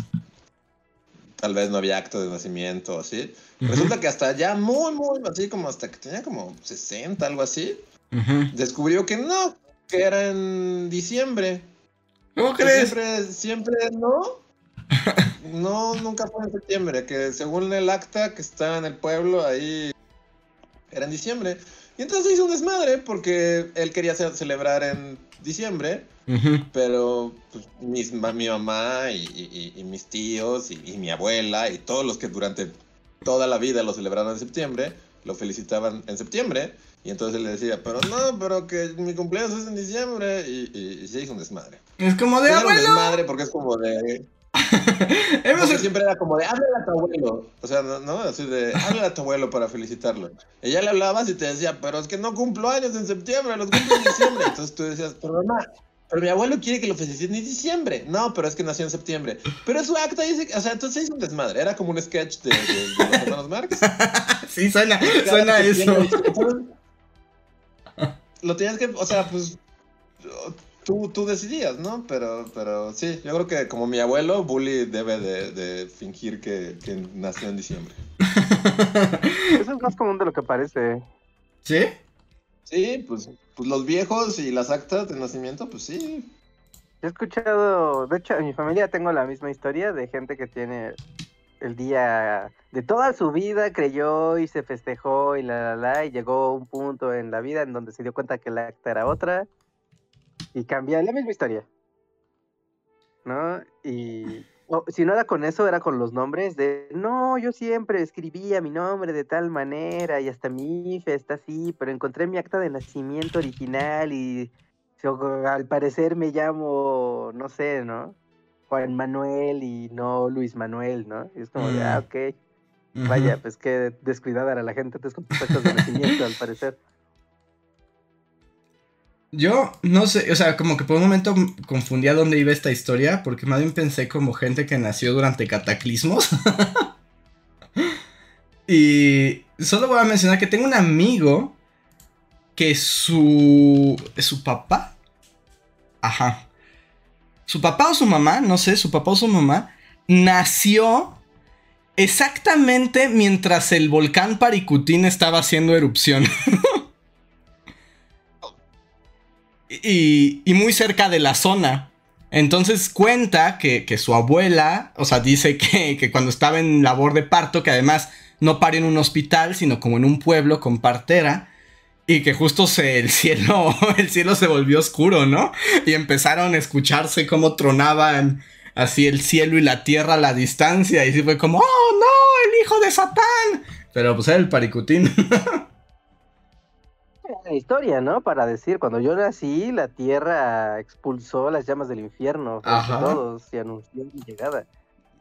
tal vez no había acto de nacimiento, así. Resulta que hasta ya muy, muy, así como hasta que tenía como 60, algo así, descubrió que no, que era en diciembre. ¿Cómo Que crees? Siempre, siempre no. No, nunca fue en septiembre, que según el acta que está en el pueblo, ahí era en diciembre. Y entonces hizo un desmadre porque él quería ce- celebrar en diciembre, pero pues, mis ma- mi mamá y, y- y- y mis tíos y, y mi abuela y todos los que durante toda la vida lo celebraron en septiembre, lo felicitaban en septiembre. Y entonces él le decía, pero no, pero que mi cumpleaños es en diciembre. Y, se hizo un desmadre. Es como de un abuelo. desmadre porque es como de... Siempre era como de, háblale a tu abuelo. O sea, no. Así de, háblale a tu abuelo para felicitarlo. Ya le hablabas y te decía, pero es que no cumplo años en septiembre, los cumplo en diciembre. Entonces tú decías, pero mamá, pero mi abuelo quiere que lo feliciten en diciembre. No, pero es que nació en septiembre. Pero su acta dice, que- o sea, entonces hizo un desmadre. Era como un sketch de, de- de los hermanos Marx. Sí, suena, suena eso. Lo tenías que, o sea, pues tú, tú decidías, ¿no? Pero, pero sí, yo creo que como mi abuelo, Bully debe de, de fingir que, que nació en diciembre. Eso es más común de lo que parece. ¿Sí? Sí, pues, pues los viejos y las actas de nacimiento, pues sí. He escuchado, de hecho, en mi familia tengo la misma historia de gente que tiene el día de toda su vida creyó y se festejó y la la la y llegó un punto en la vida en donde se dio cuenta que la acta era otra y cambia la misma historia. ¿No? Y o, si no era con eso, era con los nombres de no, yo siempre escribía mi nombre de tal manera y hasta mi IFE está así, pero encontré mi acta de nacimiento original y yo, al parecer me llamo, no sé, ¿no? Juan Manuel y no Luis Manuel, ¿no? Y es como de, ah, Mm. ok. Ujú. Vaya, pues qué descuidada era la gente antes con tus actas de nacimiento, al parecer. Yo no sé, o sea, como que por un momento confundía dónde iba esta historia, porque más bien pensé como gente que nació durante cataclismos. y solo voy a mencionar que tengo un amigo que su su papá, ajá, su papá o su mamá, no sé, su papá o su mamá nació exactamente mientras el volcán Paricutín estaba haciendo erupción. y, muy cerca de la zona. Entonces cuenta que, que su abuela, o sea, dice que, que cuando estaba en labor de parto, que además no parió en un hospital, sino como en un pueblo con partera, y que justo se, el cielo, el cielo se volvió oscuro, ¿no? Y empezaron a escucharse cómo tronaban así el cielo y la tierra a la distancia, y sí fue como, ¡oh no! ¡El hijo de Satán! Pero pues era el paricutín. La historia, ¿no? Para decir, cuando yo nací, la tierra expulsó las llamas del infierno Ajá. todos y anunció mi llegada.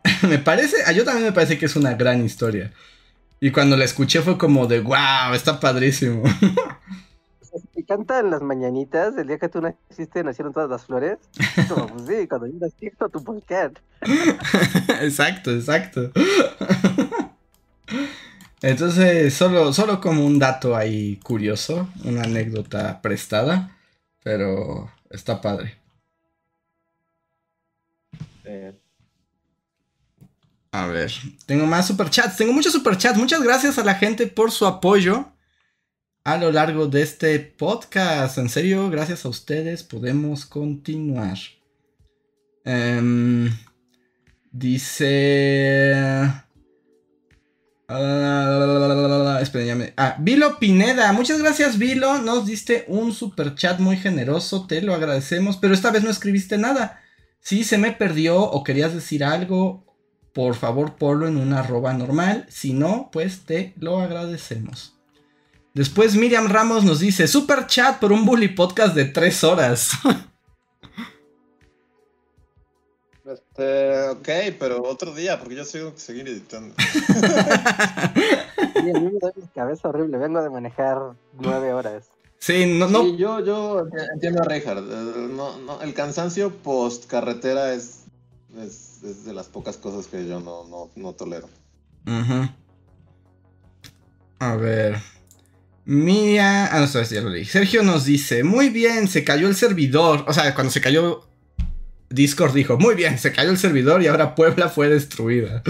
me parece, a yo también me parece que es una gran historia. Y cuando la escuché fue como de, wow, está padrísimo. Y cantan las mañanitas, el día que tú naciste nacieron todas las flores. Es Como, pues sí, cuando yo nací, tu volcán. exacto, exacto. Entonces, solo, solo como un dato ahí curioso, una anécdota prestada, pero está padre. Eh, A ver, tengo más superchats, tengo muchos superchats. Muchas gracias a la gente por su apoyo a lo largo de este podcast. En serio, gracias a ustedes podemos continuar. Em, dice... Ah, Ah, Vilo Pineda, muchas gracias Vilo, nos diste un super chat muy generoso, te lo agradecemos, pero esta vez no escribiste nada. Si se me perdió o querías decir algo, por favor ponlo en una arroba normal, si no, pues te lo agradecemos. Después Miriam Ramos nos dice, super chat por un bully podcast de tres horas. Este, ok, pero otro día, porque yo tengo que seguir editando. Y a mí me da la cabeza horrible, vengo de manejar nueve horas. sí, no, no, Sí, yo, yo entiendo a Reinhardt. eh, No, no, el cansancio post carretera es, es, es de las pocas cosas que yo no, no, no tolero. Ujú. A ver. Mía. Ah, no, sé ya lo leí. Sergio nos dice: Muy bien, se cayó el servidor. O sea, cuando se cayó. Discord dijo: Muy bien, se cayó el servidor y ahora Puebla fue destruida.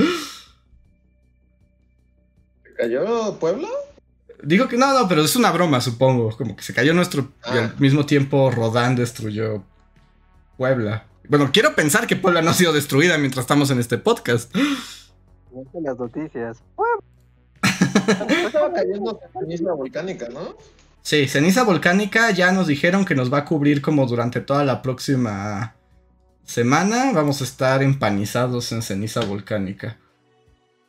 ¿Se cayó Puebla? Dijo que no, no, pero es una broma, supongo. Como que se cayó nuestro. Y al Ah. mismo tiempo Rodán destruyó Puebla. Bueno, quiero pensar que Puebla no ha sido destruida mientras estamos en este podcast. Las noticias. Estaba cayendo ceniza volcánica, ¿no? Sí, ceniza volcánica ya nos dijeron que nos va a cubrir como durante toda la próxima semana. Vamos a estar empanizados en ceniza volcánica.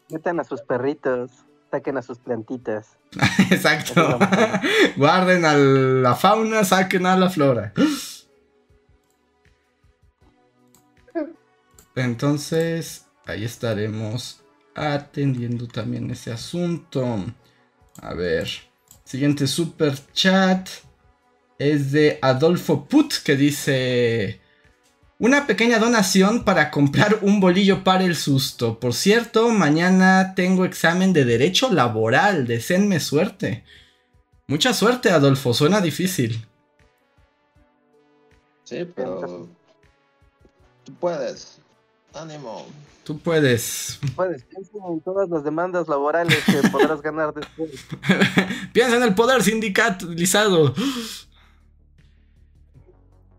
Metan a sus perritos, saquen a sus plantitas. Exacto. Guarden a la fauna, saquen a la flora. Entonces, ahí estaremos atendiendo también ese asunto. A ver, siguiente super chat es de Adolfo Put que dice... Una pequeña donación para comprar un bolillo para el susto. Por cierto, mañana tengo examen de derecho laboral. Deseenme suerte. Mucha suerte, Adolfo. Suena difícil. Sí, pero. Tú puedes. Ánimo. Tú puedes. Puedes pensar en todas las demandas laborales que podrás ganar después. Piensa en el poder sindicalizado.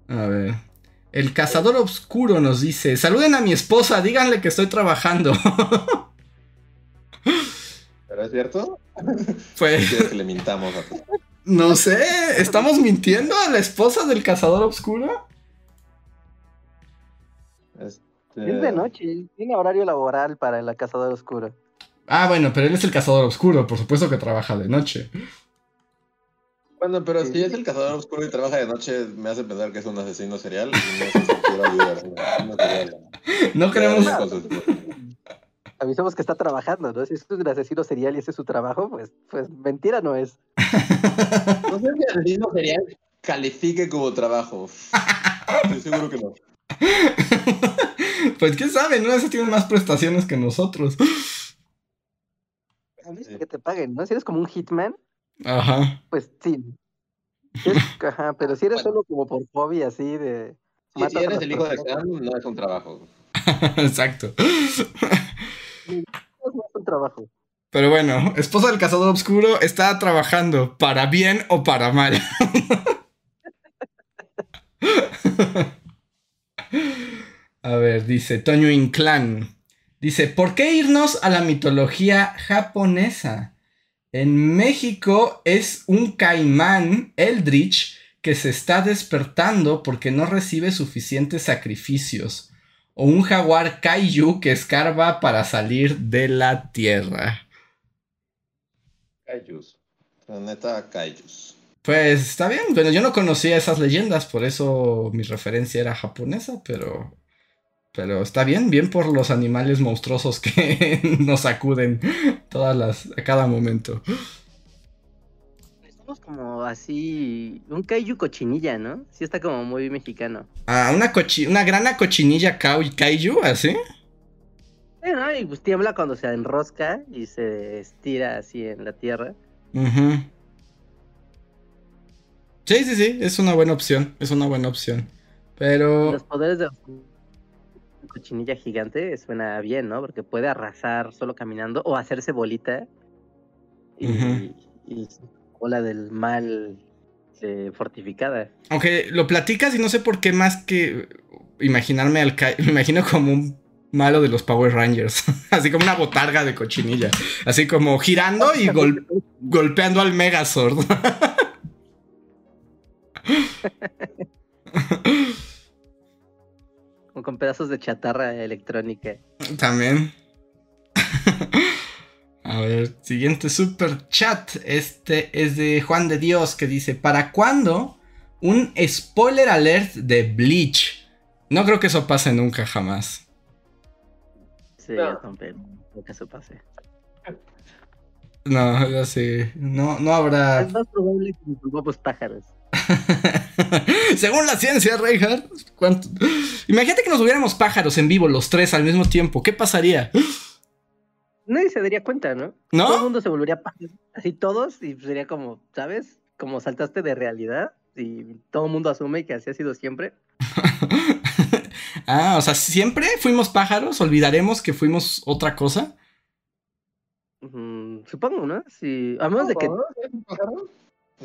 A ver. El cazador oscuro nos dice: Saluden a mi esposa, díganle que estoy trabajando. ¿Pero es cierto? pues. ¿Quieres que le mintamos a tu... No sé. ¿Estamos mintiendo a la esposa del cazador oscuro? Este... Es de noche, tiene horario laboral para la cazadora oscura. Ah, bueno, pero él es el cazador oscuro. Por supuesto que trabaja de noche. Bueno, pero Sí. si es el cazador oscuro y trabaja de noche, me hace pensar que es un asesino serial. Y no. No queremos. sus- Avisamos que está trabajando, ¿no? Si es un asesino serial y ese es su trabajo, pues, pues mentira no es. No sé si asesino serial califique como trabajo. Estoy seguro que no. pues quién sabe, ¿no? Ese tiene más prestaciones que nosotros. A mí Sí. que te paguen, ¿no? Si eres como un hitman, Ajá. pues sí. Es- ajá, pero si eres Bueno. solo como por hobby así de... Si, eres el hijo de Sam, no es un trabajo. Exacto. No es un trabajo. Pero bueno, esposa del cazador oscuro está trabajando para bien o para mal. A ver, dice Toño Inclán. Dice, ¿por qué irnos a la mitología japonesa? En México es un caimán Eldritch que se está despertando porque no recibe suficientes sacrificios. O un jaguar kaiju que escarba para salir de la tierra. Kaijus. La neta, Kaijus. Pues está bien, bueno, yo no conocía esas leyendas, por eso mi referencia era japonesa, pero. Pero está bien, bien por los animales monstruosos que nos acuden todas las, a cada momento. Somos como así, un kaiju cochinilla, ¿no? Sí está como muy mexicano. Ah, una, cochi- una grana cochinilla kaiju, así. Sí, ¿no? Y pues tiembla cuando se enrosca y se estira así en la tierra. Ujú. Sí, sí, sí, es una buena opción, es una buena opción. Pero... Los poderes de cochinilla gigante suena bien, ¿no? Porque puede arrasar solo caminando o hacerse bolita. Y, Ujú. y ola del mal eh, fortificada. Aunque lo platicas y no sé por qué más que imaginarme al me imagino como un malo de los Power Rangers, así como una botarga de cochinilla, así como girando y gol- golpeando al Megazord. Con pedazos de chatarra electrónica. También. A ver, siguiente super chat. Este es de Juan de Dios que dice: ¿Para cuándo un spoiler alert de Bleach? No creo que eso pase nunca jamás. Sí, No. yo también. Creo que eso pase. No, ya sí. No, no habrá. Es más probable que nos volvamos pájaros. Según la ciencia, Reinhardt. ¿cuánto- Imagínate que nos hubiéramos pájaros en vivo los tres al mismo tiempo. ¿Qué pasaría? nadie se daría cuenta, ¿no? ¿No? Todo el mundo se volvería pájaro, así todos, y sería como, ¿sabes? Como saltaste de realidad y todo el mundo asume que así ha sido siempre. ah, o sea, siempre fuimos pájaros, olvidaremos que fuimos otra cosa. Mm, supongo, ¿no? Si, a menos de que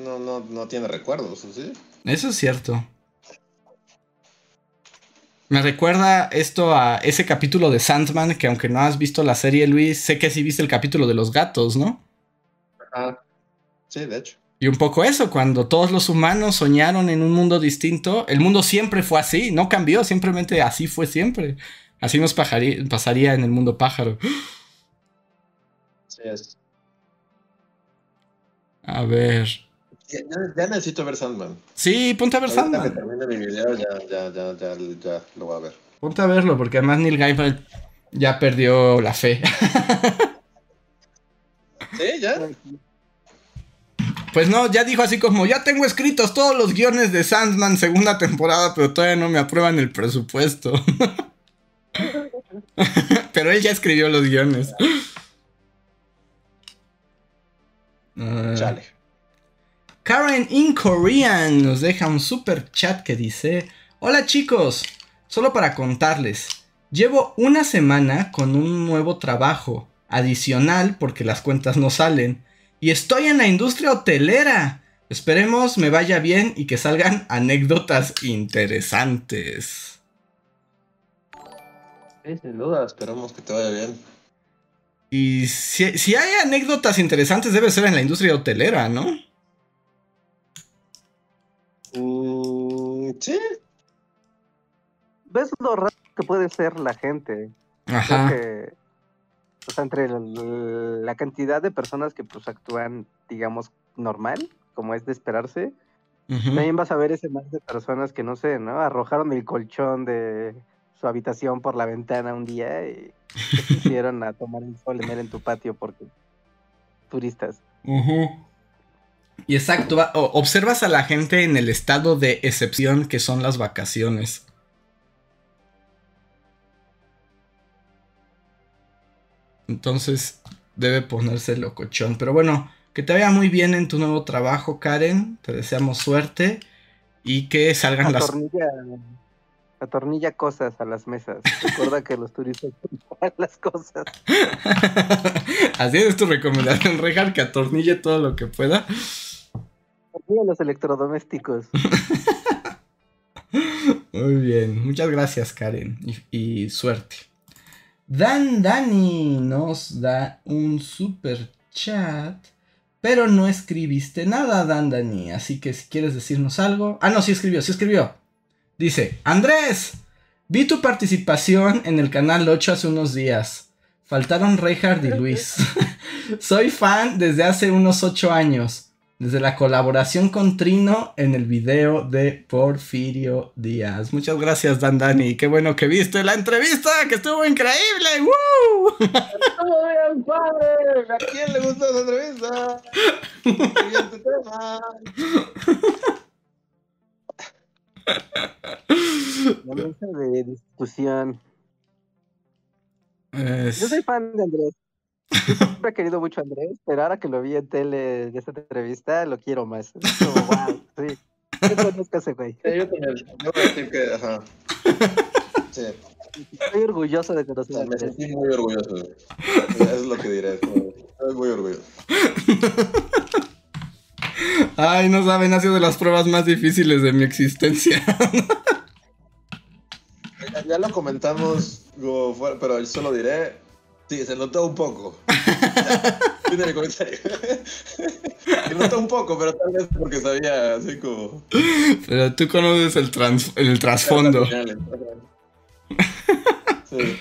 No, no, no tiene recuerdos, ¿o ¿sí? Eso es cierto. Me recuerda esto a ese capítulo de Sandman, que aunque no has visto la serie, Luis, sé que sí viste el capítulo de los gatos, ¿no? Ajá. Sí, de hecho. Y un poco eso, cuando todos los humanos soñaron en un mundo distinto, el mundo siempre fue así, no cambió, simplemente así fue siempre. Así nos pasaría en el mundo pájaro. Sí, es. A ver. Ya, necesito ver Sandman. Sí, ponte a ver Ahorita que Sandman. termine mi video, ya, ya, ya, ya, ya lo voy a ver. Ponte a verlo, porque además Neil Gaiman ya perdió la fe. ¿Sí? ¿Ya? Pues no, ya dijo así como, ya tengo escritos todos los guiones de Sandman segunda temporada, pero todavía no me aprueban el presupuesto. pero él ya escribió los guiones. Chale. Karen in Korean nos deja un super chat que dice: Hola chicos, solo para contarles, llevo una semana con un nuevo trabajo adicional porque las cuentas no salen y estoy en la industria hotelera. Esperemos me vaya bien y que salgan anécdotas interesantes. Sí, sin duda, esperamos que te vaya bien. Y si, si hay anécdotas interesantes debe ser en la industria hotelera, ¿no? Mm, sí. ves lo raro que puede ser la gente. Ajá. Creo que, o sea, entre la, la cantidad de personas que pues actúan, digamos, normal, como es de esperarse, también vas a ver ese mar de personas que, no sé, ¿no? Arrojaron el colchón de su habitación por la ventana un día y se pusieron a tomar el sol en él en tu patio porque turistas. Ujú. Y exacto, va- observas a la gente en el estado de excepción que son las vacaciones. Entonces debe ponerse locochón. Pero bueno, que te vaya muy bien en tu nuevo trabajo, Karen. Te deseamos suerte y que salgan las... Atornilla, atornilla cosas a las mesas. Recuerda que los turistas compran las cosas. Así es tu recomendación, Rejar, que atornille todo lo que pueda. Atornilla los electrodomésticos. Muy bien, muchas gracias Karen y, y suerte. Dan Dani nos da un super chat, pero no escribiste nada Dan Dani, así que si quieres decirnos algo... Ah, no, sí escribió, sí escribió. Dice, Andrés, vi tu participación en el canal 8 hace unos días. Faltaron Reinhard y Luis. Soy fan desde hace unos 8 años. Desde la colaboración con Trino en el video de Porfirio Díaz. Muchas gracias, Dan Dani. Qué bueno que viste la entrevista, que estuvo increíble. ¡Woo! ¡Estuvo bien, padre! ¿A quién le gustó esa entrevista? Siguiente tema. La mesa de discusión. Es- Yo soy fan de Andrés. Yo siempre he querido mucho a Andrés, pero ahora que lo vi en tele de esta entrevista, lo quiero más. Es como, wow, sí. Yo conozco a ese güey. Sí, yo también. Yo voy a decir que, ajá. Sí, Estoy orgulloso de conocer a me Andrés. sentí muy orgulloso. Eso es lo que diré. Estoy muy orgulloso. Ay, no saben, ha sido de las pruebas más difíciles de mi existencia. Ya, ya lo comentamos, pero solo diré. Sí, se notó un poco. De mi comentario. se notó un poco, pero tal vez porque sabía así como. Pero tú conoces el, trans- el trasfondo. Sí.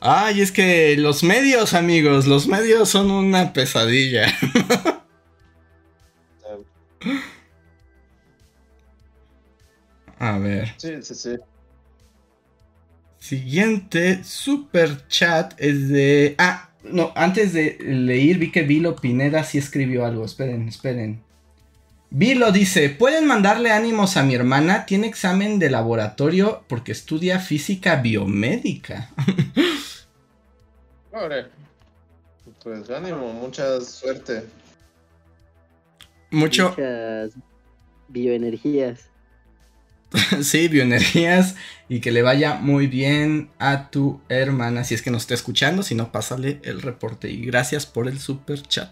Ay, es que los medios, amigos, los medios son una pesadilla. A ver. Sí, sí, sí. Siguiente super chat es de. Ah, no, antes de leer vi que Vilo Pineda sí escribió algo. Esperen, esperen. Vilo dice: Pueden mandarle ánimos a mi hermana. Tiene examen de laboratorio porque estudia física biomédica. Pobre. Pues ánimo, mucha suerte. Mucho. Muchas bioenergías. sí, bioenergías y que le vaya muy bien a tu hermana si es que nos está escuchando, si no, pásale el reporte y gracias por el super chat.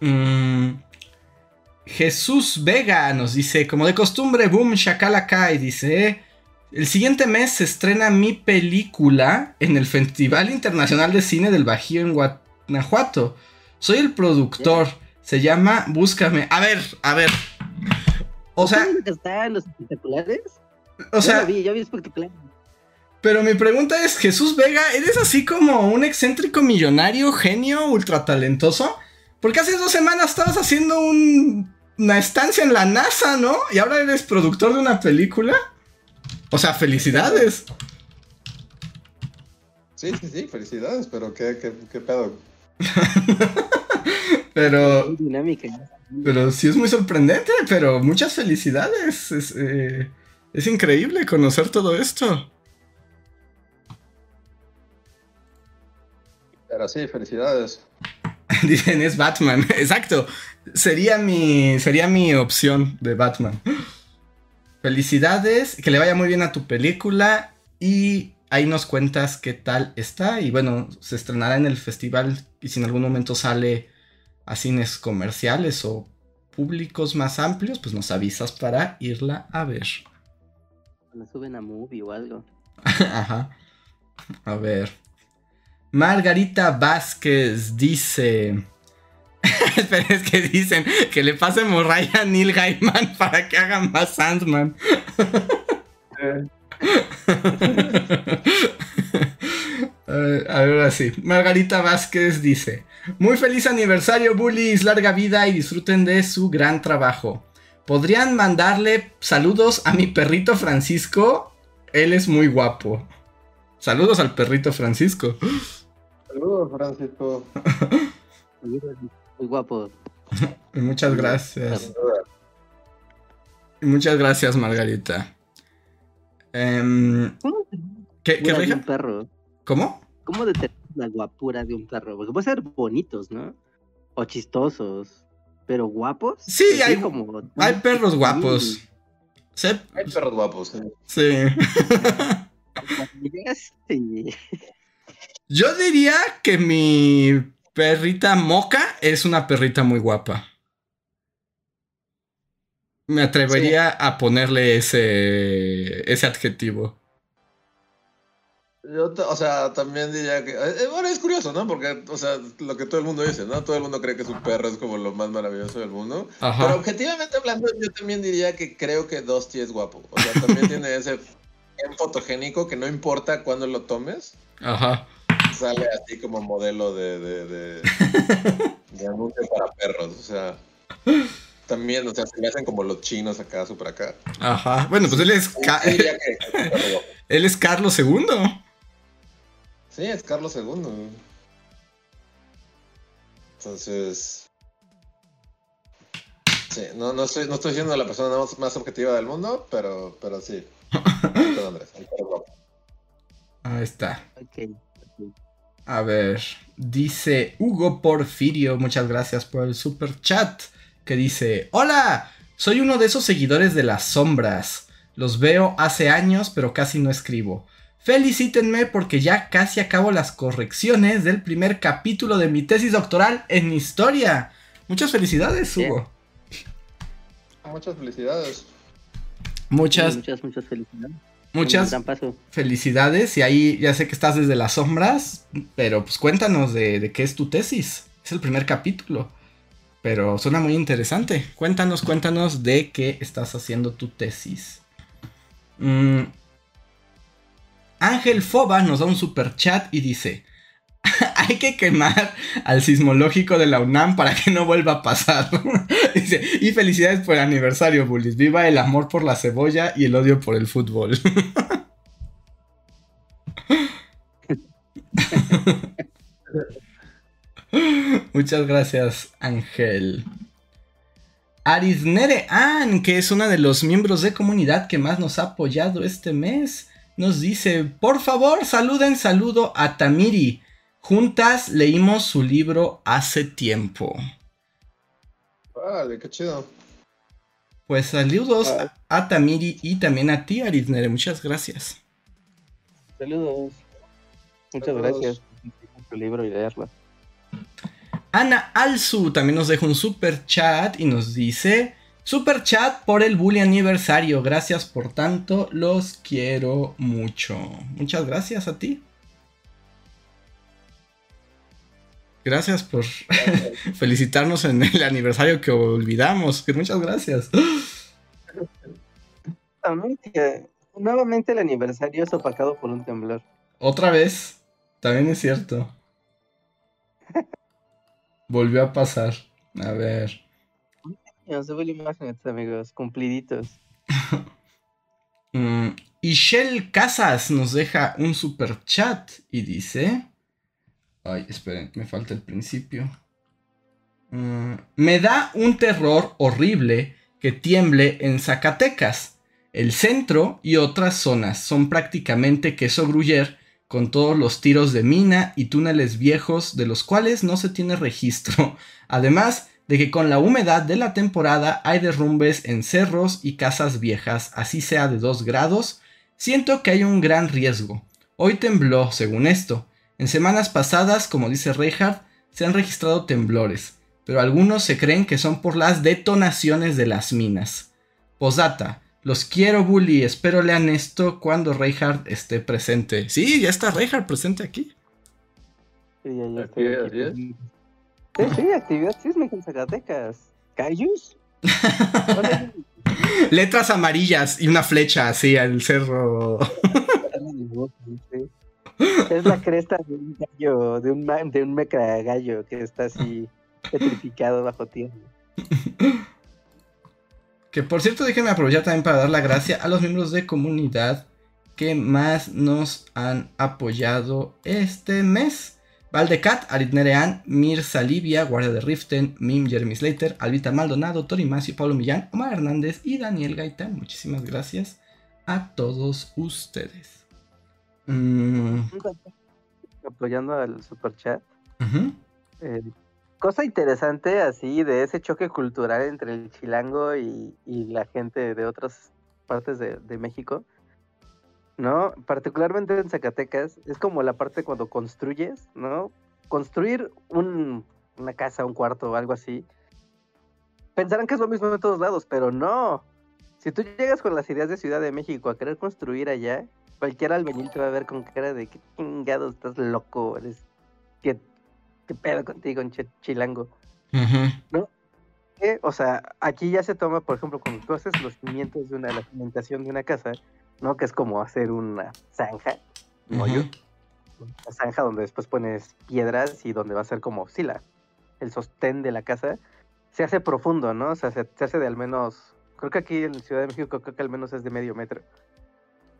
Mm, Jesús Vega nos dice, como de costumbre, boom, shakalaka, y dice, el siguiente mes se estrena mi película en el Festival Internacional de Cine del Bajío en Guanajuato. Soy el productor, se llama Búscame. A ver, a ver, o sea. ¿Está en los espectaculares? O sea. Yo vi, yo vi espectaculares. Pero mi pregunta es, Jesús Vega, ¿eres así como un excéntrico millonario, genio, ultra talentoso? Porque hace dos semanas estabas haciendo una estancia en la NASA, ¿no? Y ahora eres productor de una película. O sea, felicidades. Sí, sí, sí, felicidades, pero qué, qué, qué pedo. pero. dinámica. Pero sí es muy sorprendente, pero muchas felicidades. Es, eh, es increíble conocer todo esto. Pero sí, felicidades. Dicen, es Batman. Exacto. Sería mi, sería mi opción de Batman. Felicidades, que le vaya muy bien a tu película y ahí nos cuentas qué tal está. Y bueno, se estrenará en el festival y si en algún momento sale a cines comerciales o públicos más amplios, pues nos avisas para irla a ver. La suben a movie o algo. Ajá. A ver. Margarita Vázquez dice. Espera, es que dicen que le pasemos Ryan a Neil Gaiman para que haga más Sandman. A ver, así. Margarita Vázquez dice: Muy feliz aniversario, bullies. Larga vida y disfruten de su gran trabajo. ¿Podrían mandarle saludos a mi perrito Francisco? Él es muy guapo. Saludos al perrito Francisco. Saludos, Francisco. Muy guapo. Muchas gracias. Muchas gracias, Margarita. Um, ¿Qué, qué un perro? ¿Cómo? ¿Cómo determinas la guapura de un perro? Porque puede ser bonitos, ¿no? O chistosos. Pero guapos. Sí, hay, como, hay perros guapos. Sí. Hay perros guapos. Sí. sí. Yo diría que mi perrita Moca es una perrita muy guapa. Me atrevería a ponerle ese, ese adjetivo. Yo, o sea, también diría que. Eh, eh, bueno, es curioso, ¿no? Porque, o sea, lo que todo el mundo dice, ¿no? Todo el mundo cree que su perro es como lo más maravilloso del mundo. Pero objetivamente hablando, yo también diría que creo que Dusty es guapo. O sea, también tiene ese fotogénico que no importa cuándo lo tomes. Ajá. Sale así como modelo de. de, de, de anuncio para perros. O sea. También, o sea, se le hacen como los chinos acá, super acá. Ajá. Bueno, pues él es. él es Carlos II. Sí, es Carlos II. Entonces. Sí, no, no, estoy, no estoy siendo la persona más, objetiva del mundo, pero, pero sí. Ahí está. A ver, dice Hugo Porfirio, muchas gracias por el super chat, que dice, hola, soy uno de esos seguidores de las sombras. Los veo hace años, pero casi no escribo. Felicítenme porque ya casi acabo las correcciones del primer capítulo de mi tesis doctoral en historia. Muchas felicidades, Hugo. Muchas felicidades. Muchas, muchas, muchas felicidades. Muchas felicidades y ahí ya sé que estás desde las sombras, pero pues cuéntanos de, qué es tu tesis. Es el primer capítulo, pero suena muy interesante. Cuéntanos, cuéntanos de qué estás haciendo tu tesis. Mm, Ángel Foba nos da un super chat y dice: Hay que quemar al sismológico de la UNAM para que no vuelva a pasar. dice, y felicidades por el aniversario, Bullies. Viva el amor por la cebolla y el odio por el fútbol. Muchas gracias, Ángel. Arisnere Ann, que es una de los miembros de comunidad que más nos ha apoyado este mes nos dice, por favor, saluden, saludo a Tamiri. Juntas leímos su libro hace tiempo. Vale, qué chido. Pues saludos a Tamiri y también a ti, Arisnere. Muchas gracias. Saludos. Muchas gracias por tu libro y leerlo. Ana Alzu también nos deja un super chat y nos dice: Super chat por el bully aniversario. Gracias por tanto, los quiero mucho. Muchas gracias a ti. Gracias por felicitarnos en el aniversario que olvidamos. Muchas gracias. Nuevamente el aniversario es opacado por un temblor. Otra vez. También es cierto. Volvió a pasar. A ver. Nos imágenes, amigos. Cumpliditos. mm, y Shell Casas nos deja un super chat y dice. Ay, esperen, me falta el principio. Mm, me da un terror horrible que tiemble en Zacatecas. El centro y otras zonas son prácticamente queso gruyer con todos los tiros de mina y túneles viejos de los cuales no se tiene registro. Además de que con la humedad de la temporada hay derrumbes en cerros y casas viejas, así sea de 2 grados, siento que hay un gran riesgo. Hoy tembló, según esto, en semanas pasadas, como dice Reinhardt, se han registrado temblores, pero algunos se creen que son por las detonaciones de las minas. Posdata, los quiero, Bully. Espero lean esto cuando Reinhardt esté presente. Sí, ya está Reinhardt presente aquí. Sí, ya, ya estoy aquí. Sí, sí, actividad sísmica en Zacatecas. ¿Cayus? Letras amarillas y una flecha así al cerro. Es la cresta de un gallo, de un, de un meca gallo que está así petrificado bajo tierra. Que por cierto, déjenme aprovechar también para dar la gracia a los miembros de comunidad que más nos han apoyado este mes. Valdecat, Aritnerean, Mirza Livia, Guardia de Riften, Mim Jeremy Slater, Albita Maldonado, Tori Macio, Pablo Millán, Omar Hernández y Daniel Gaitán. Muchísimas gracias a todos ustedes. Mm. Apoyando al super chat. Eh, cosa interesante así de ese choque cultural entre el chilango y, la gente de otras partes de, México. ¿No? Particularmente en Zacatecas, es como la parte cuando construyes, ¿no? Construir una casa, un cuarto o algo así. Pensarán que es lo mismo en todos lados, pero no. Si tú llegas con las ideas de Ciudad de México a querer construir allá, cualquier albañil te va a ver con cara de que chingado, estás loco, eres. ¿Qué, qué pedo contigo, chilango? ¿No? O sea, aquí ya se toma, por ejemplo, cuando tú haces los cimientos de una, la cimentación de una casa, ¿no? Que es como hacer una zanja, un hoyo. Una zanja donde después pones piedras y donde va a ser como, sí, la, el sostén de la casa. Se hace profundo, ¿no? O sea, se, se hace de al menos, creo que aquí en Ciudad de México creo que al menos es de medio metro,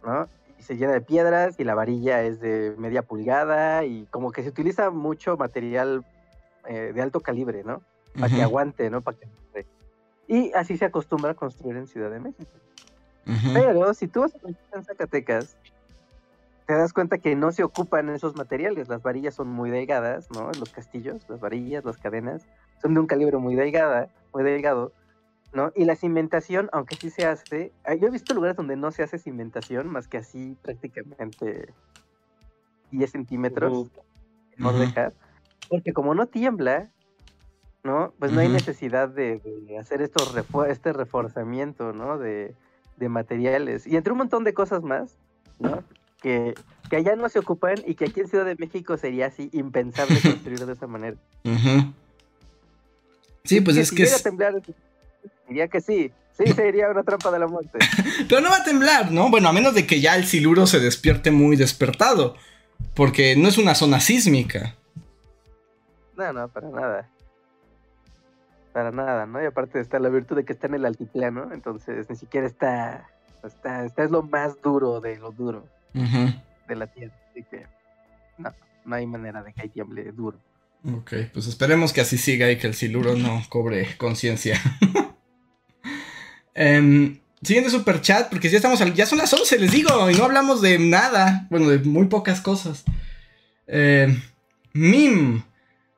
¿no? y se llena de piedras y la varilla es de media pulgada y como que se utiliza mucho material eh, de alto calibre, ¿no? Para que aguante, ¿no? Para que... Y así se acostumbra a construir en Ciudad de México. Pero si tú vas a en Zacatecas, te das cuenta que no se ocupan esos materiales. Las varillas son muy delgadas, ¿no? Los castillos, las varillas, las cadenas, son de un calibre muy delgada, muy delgado. ¿no? Y la cimentación, aunque sí se hace, yo he visto lugares donde no se hace cimentación, más que así prácticamente 10 centímetros, no dejar, porque como no tiembla, ¿no? Pues no hay necesidad de, hacer estos este reforzamiento, ¿no? De, materiales, y entre un montón de cosas más, ¿no? Que, allá no se ocupan y que aquí en Ciudad de México sería así impensable construir de esa manera. Sí, pues es que... Diría que sí. Sí, sería una trampa de la muerte. Pero no va a temblar, ¿no? Bueno, a menos de que ya el siluro se despierte muy despertado. Porque no es una zona sísmica. No, no, para nada. Para nada, ¿no? Y aparte está la virtud de que está en el altiplano, entonces ni siquiera está. Está, está es lo más duro de lo duro de la tierra. Así que no, no hay manera de que hay tiemble duro. Ok, pues esperemos que así siga y que el siluro no cobre conciencia. Eh, siguiente super chat, porque ya estamos ya son las 11, les digo, y no hablamos de nada, bueno, de muy pocas cosas. Eh, Mim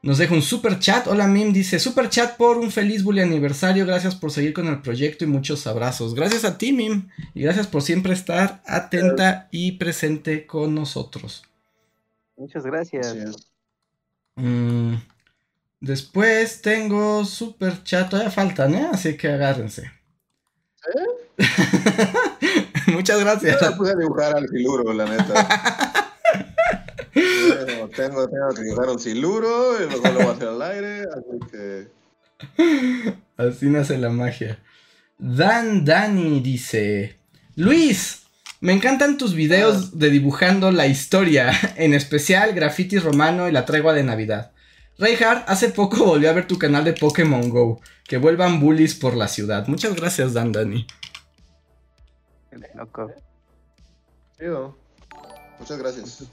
nos deja un super chat. Hola Mim, dice super chat por un feliz bully aniversario. Gracias por seguir con el proyecto y muchos abrazos. Gracias a ti Mim y gracias por siempre estar atenta y presente con nosotros. Muchas gracias. Mm, después tengo super chat, todavía faltan, ¿eh? Así que agárrense. Muchas gracias. Yo la puse a dibujar al siluro, la neta. tengo, tengo, tengo, que dibujar un siluro y luego lo voy a hacer al aire, así que... Así nace la magia. Dan Dani dice: Luis, me encantan tus videos de dibujando la historia, en especial graffiti romano y la tregua de Navidad. Reinhardt, hace poco volví a ver tu canal de Pokémon Go. Que vuelvan bullies por la ciudad. Muchas gracias, Dan Dani. Loco. Muchas gracias.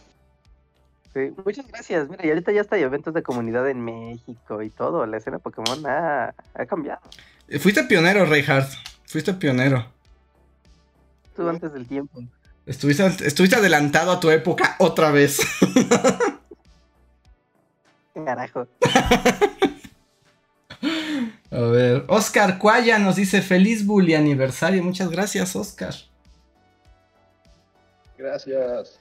Sí, muchas gracias. Mira, y ahorita ya está hay eventos de comunidad en México y todo. La escena Pokémon ha, ha cambiado. Eh, Fuiste pionero, Reinhardt. Fuiste pionero. Tú antes del tiempo. Estuviste, estuviste adelantado a tu época otra vez. Carajo. A ver, Oscar Cuaya nos dice feliz bully aniversario. Muchas gracias, Oscar. Gracias.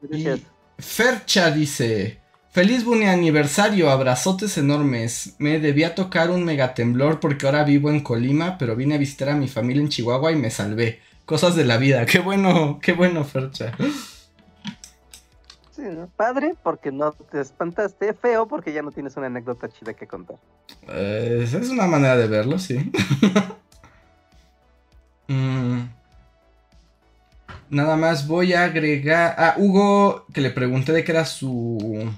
Gracias. Y Fercha dice: Feliz bully aniversario, abrazotes enormes. Me debía tocar un megatemblor porque ahora vivo en Colima, pero vine a visitar a mi familia en Chihuahua y me salvé. Cosas de la vida. Qué bueno, qué bueno, Fercha. Sí. Padre porque no te espantaste. Feo porque ya no tienes una anécdota chida que contar. Eh, es una manera de verlo, sí. Mm. Nada más voy a agregar a Hugo, que le pregunté de qué era su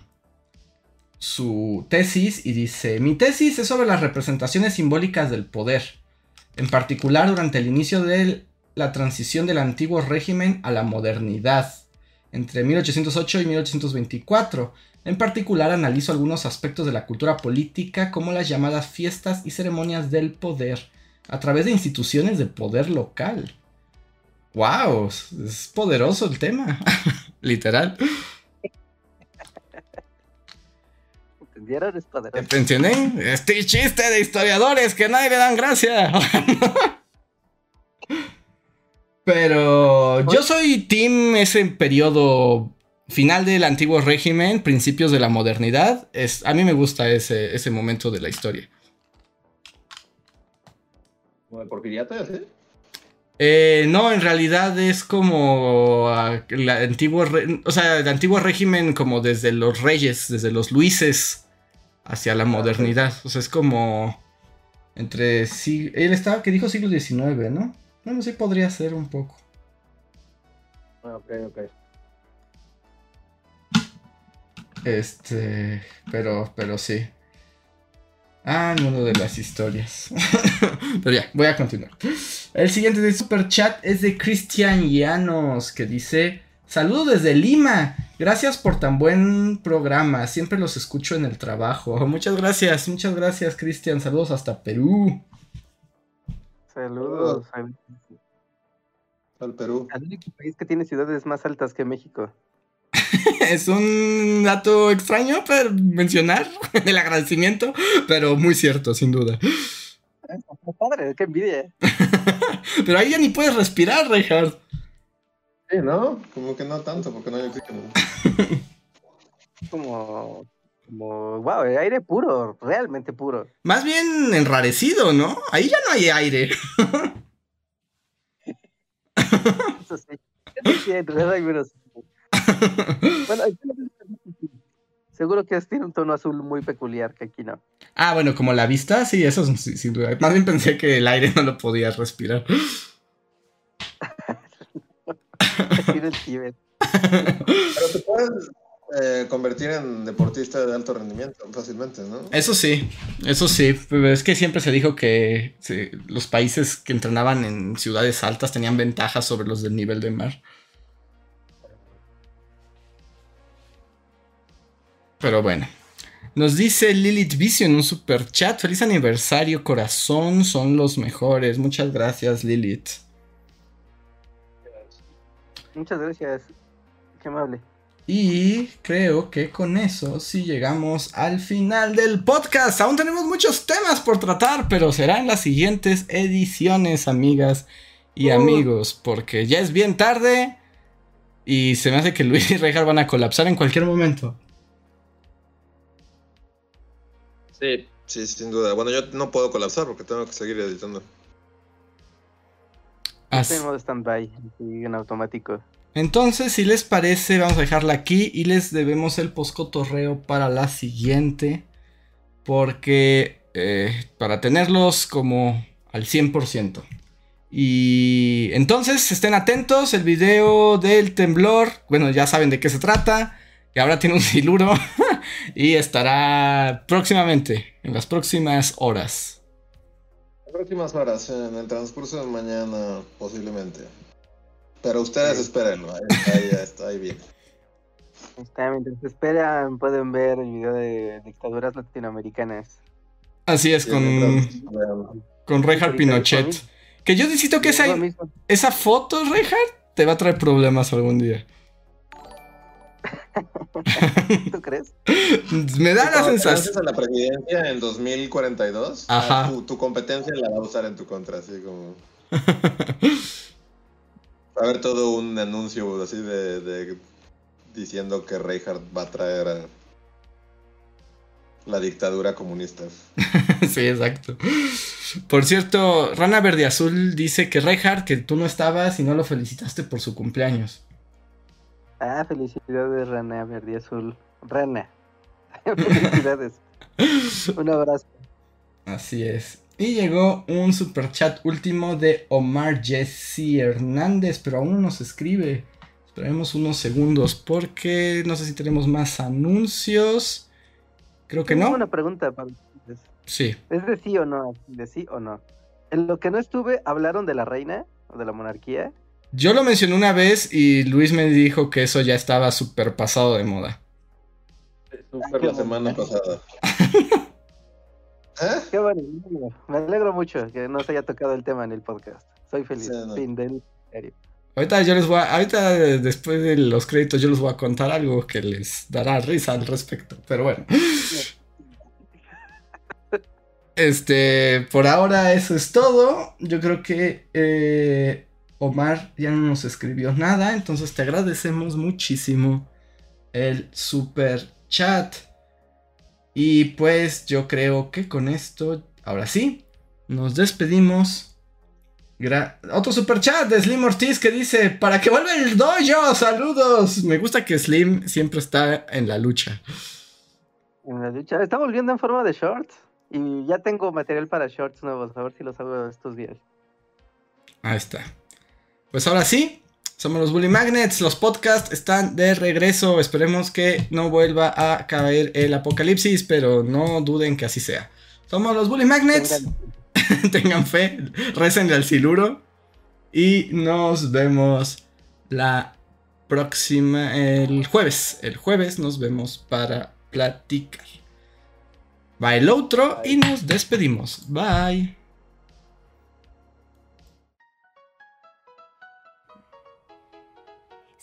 su tesis y dice, mi tesis es sobre las representaciones simbólicas del poder, en particular durante el inicio de la transición del antiguo régimen a la modernidad, entre 1808 y 1824. En particular analizo algunos aspectos de la cultura política como las llamadas fiestas y ceremonias del poder, a través de instituciones de poder local. ¡Wow! Es poderoso el tema. Literal. ¿Entendieron? Es poderoso. ¿Entendieron? Este chiste de historiadores que nadie le dan gracia. Pero yo soy team ese periodo final del antiguo régimen, principios de la modernidad. Es, a mí me gusta ese, ese momento de la historia. ¿Como de porfiriato, sí? Eh, no, en realidad es como uh, el antiguo, o sea, el antiguo régimen como desde los reyes, desde los luises hacia la modernidad. O sea, es como entre sí. Él estaba que dijo siglo XIX, ¿no? Bueno, sí podría ser un poco. Ah, ok, ok. Este, pero, pero sí. Ah, no lo de las historias. pero ya, voy a continuar. El siguiente de super chat es de Cristian Llanos que dice: Saludos desde Lima. Gracias por tan buen programa. Siempre los escucho en el trabajo. Muchas gracias, muchas gracias, Cristian. Saludos hasta Perú. Saludos. al- Al Perú. Al único país que tiene ciudades más altas que México. Es un dato extraño para mencionar el agradecimiento, pero muy cierto, sin duda. Padre, qué envidia. Pero ahí ya ni puedes respirar, Reinhardt. Sí, ¿no? Como que no tanto, porque no hay oxígeno. Como, como, wow, aire puro, realmente puro. Más bien enrarecido, ¿no? Ahí ya no hay aire. Eso sí. Eso sí, hay menos. Bueno, seguro que tiene un tono azul muy peculiar que aquí no. Ah, bueno, como la vista, sí, eso sí, sin duda. Más bien pensé que el aire no lo podías respirar. Aquí en el Tíbet. Pero te puedes eh, convertir en deportista de alto rendimiento fácilmente, ¿no? Eso sí, eso sí. pero Es que siempre se dijo que sí, los países que entrenaban en ciudades altas tenían ventajas sobre los del nivel de mar. Pero bueno. Nos dice Lilith Vicio en un super chat. Feliz aniversario, corazón. Son los mejores. Muchas gracias, Lilith. Muchas gracias. Qué amable. Y creo que con eso sí llegamos al final del podcast. Aún tenemos muchos temas por tratar, pero será en las siguientes ediciones, amigas y Uh. amigos, porque ya es bien tarde y se me hace que Luis y Rejar van a colapsar en cualquier momento. Sí, sí, sin duda. Bueno, yo no puedo colapsar porque tengo que seguir editando. As- Estoy en modo stand-by, así en automático. Entonces, si les parece, vamos a dejarla aquí y les debemos el poscotorreo para la siguiente. Porque eh, para tenerlos como al 100%. Y entonces estén atentos, el video del temblor, bueno, ya saben de qué se trata. Que ahora tiene un siluro y estará próximamente, en las próximas horas. Próximas horas, en el transcurso de mañana, posiblemente. Pero ustedes espérenlo, ahí, ahí está, ahí bien. Está, mientras esperan, pueden ver el video de dictaduras latinoamericanas. Así es, con, con Reinhard Pinochet. Que yo necesito que esa, esa foto, Reinhardt, te va a traer problemas algún día. ¿Tú crees? Me da la sensación. lances a la presidencia en 2042, Ajá. ah, tu, tu competencia la va a usar en tu contra, así como... Va a haber todo un anuncio así de, de- diciendo que Reinhardt va a traer a la dictadura comunista. sí, exacto. Por cierto, Rana Verde Azul dice que Reinhardt, que tú no estabas y no lo felicitaste por su cumpleaños. Ah, felicidades, Rana Verde Azul. Rana. felicidades. Un abrazo. Así es. Y llegó un super chat último de Omar Jesse Hernández, pero aún no nos escribe. Esperemos unos segundos porque no sé si tenemos más anuncios. Creo que Tengo no. una pregunta para ustedes. Sí. ¿Es de sí o no? ¿De sí o no? En lo que no estuve, ¿hablaron de la reina o de la monarquía? Yo lo mencioné una vez y Luis me dijo que eso ya estaba súper pasado de moda. Super qué la semana pasada. ¿Eh? Qué bueno, me alegro mucho que no se haya tocado el tema en el podcast. Soy feliz. Sí, no. Fin del serio. Ahorita yo les voy a, ahorita después de los créditos yo les voy a contar algo que les dará risa al respecto. Pero bueno. Este, por ahora eso es todo. Yo creo que eh, Omar ya no nos escribió nada, entonces te agradecemos muchísimo el super chat. Y pues yo creo que con esto, ahora sí, nos despedimos. Gra- Otro super chat de Slim Ortiz que dice, para que vuelva el dojo, saludos. Me gusta que Slim siempre está en la lucha. En la lucha. Está volviendo en forma de shorts. Y ya tengo material para shorts nuevos. A ver si los hago estos días. Ahí está. Pues ahora sí, somos los Bully Magnets. Los podcasts están de regreso. Esperemos que no vuelva a caer el apocalipsis, pero no duden que así sea. Somos los Bully Magnets. Tengan fe, recen al siluro. Y nos vemos la próxima, el jueves. El jueves nos vemos para platicar. Va el otro y nos despedimos. Bye.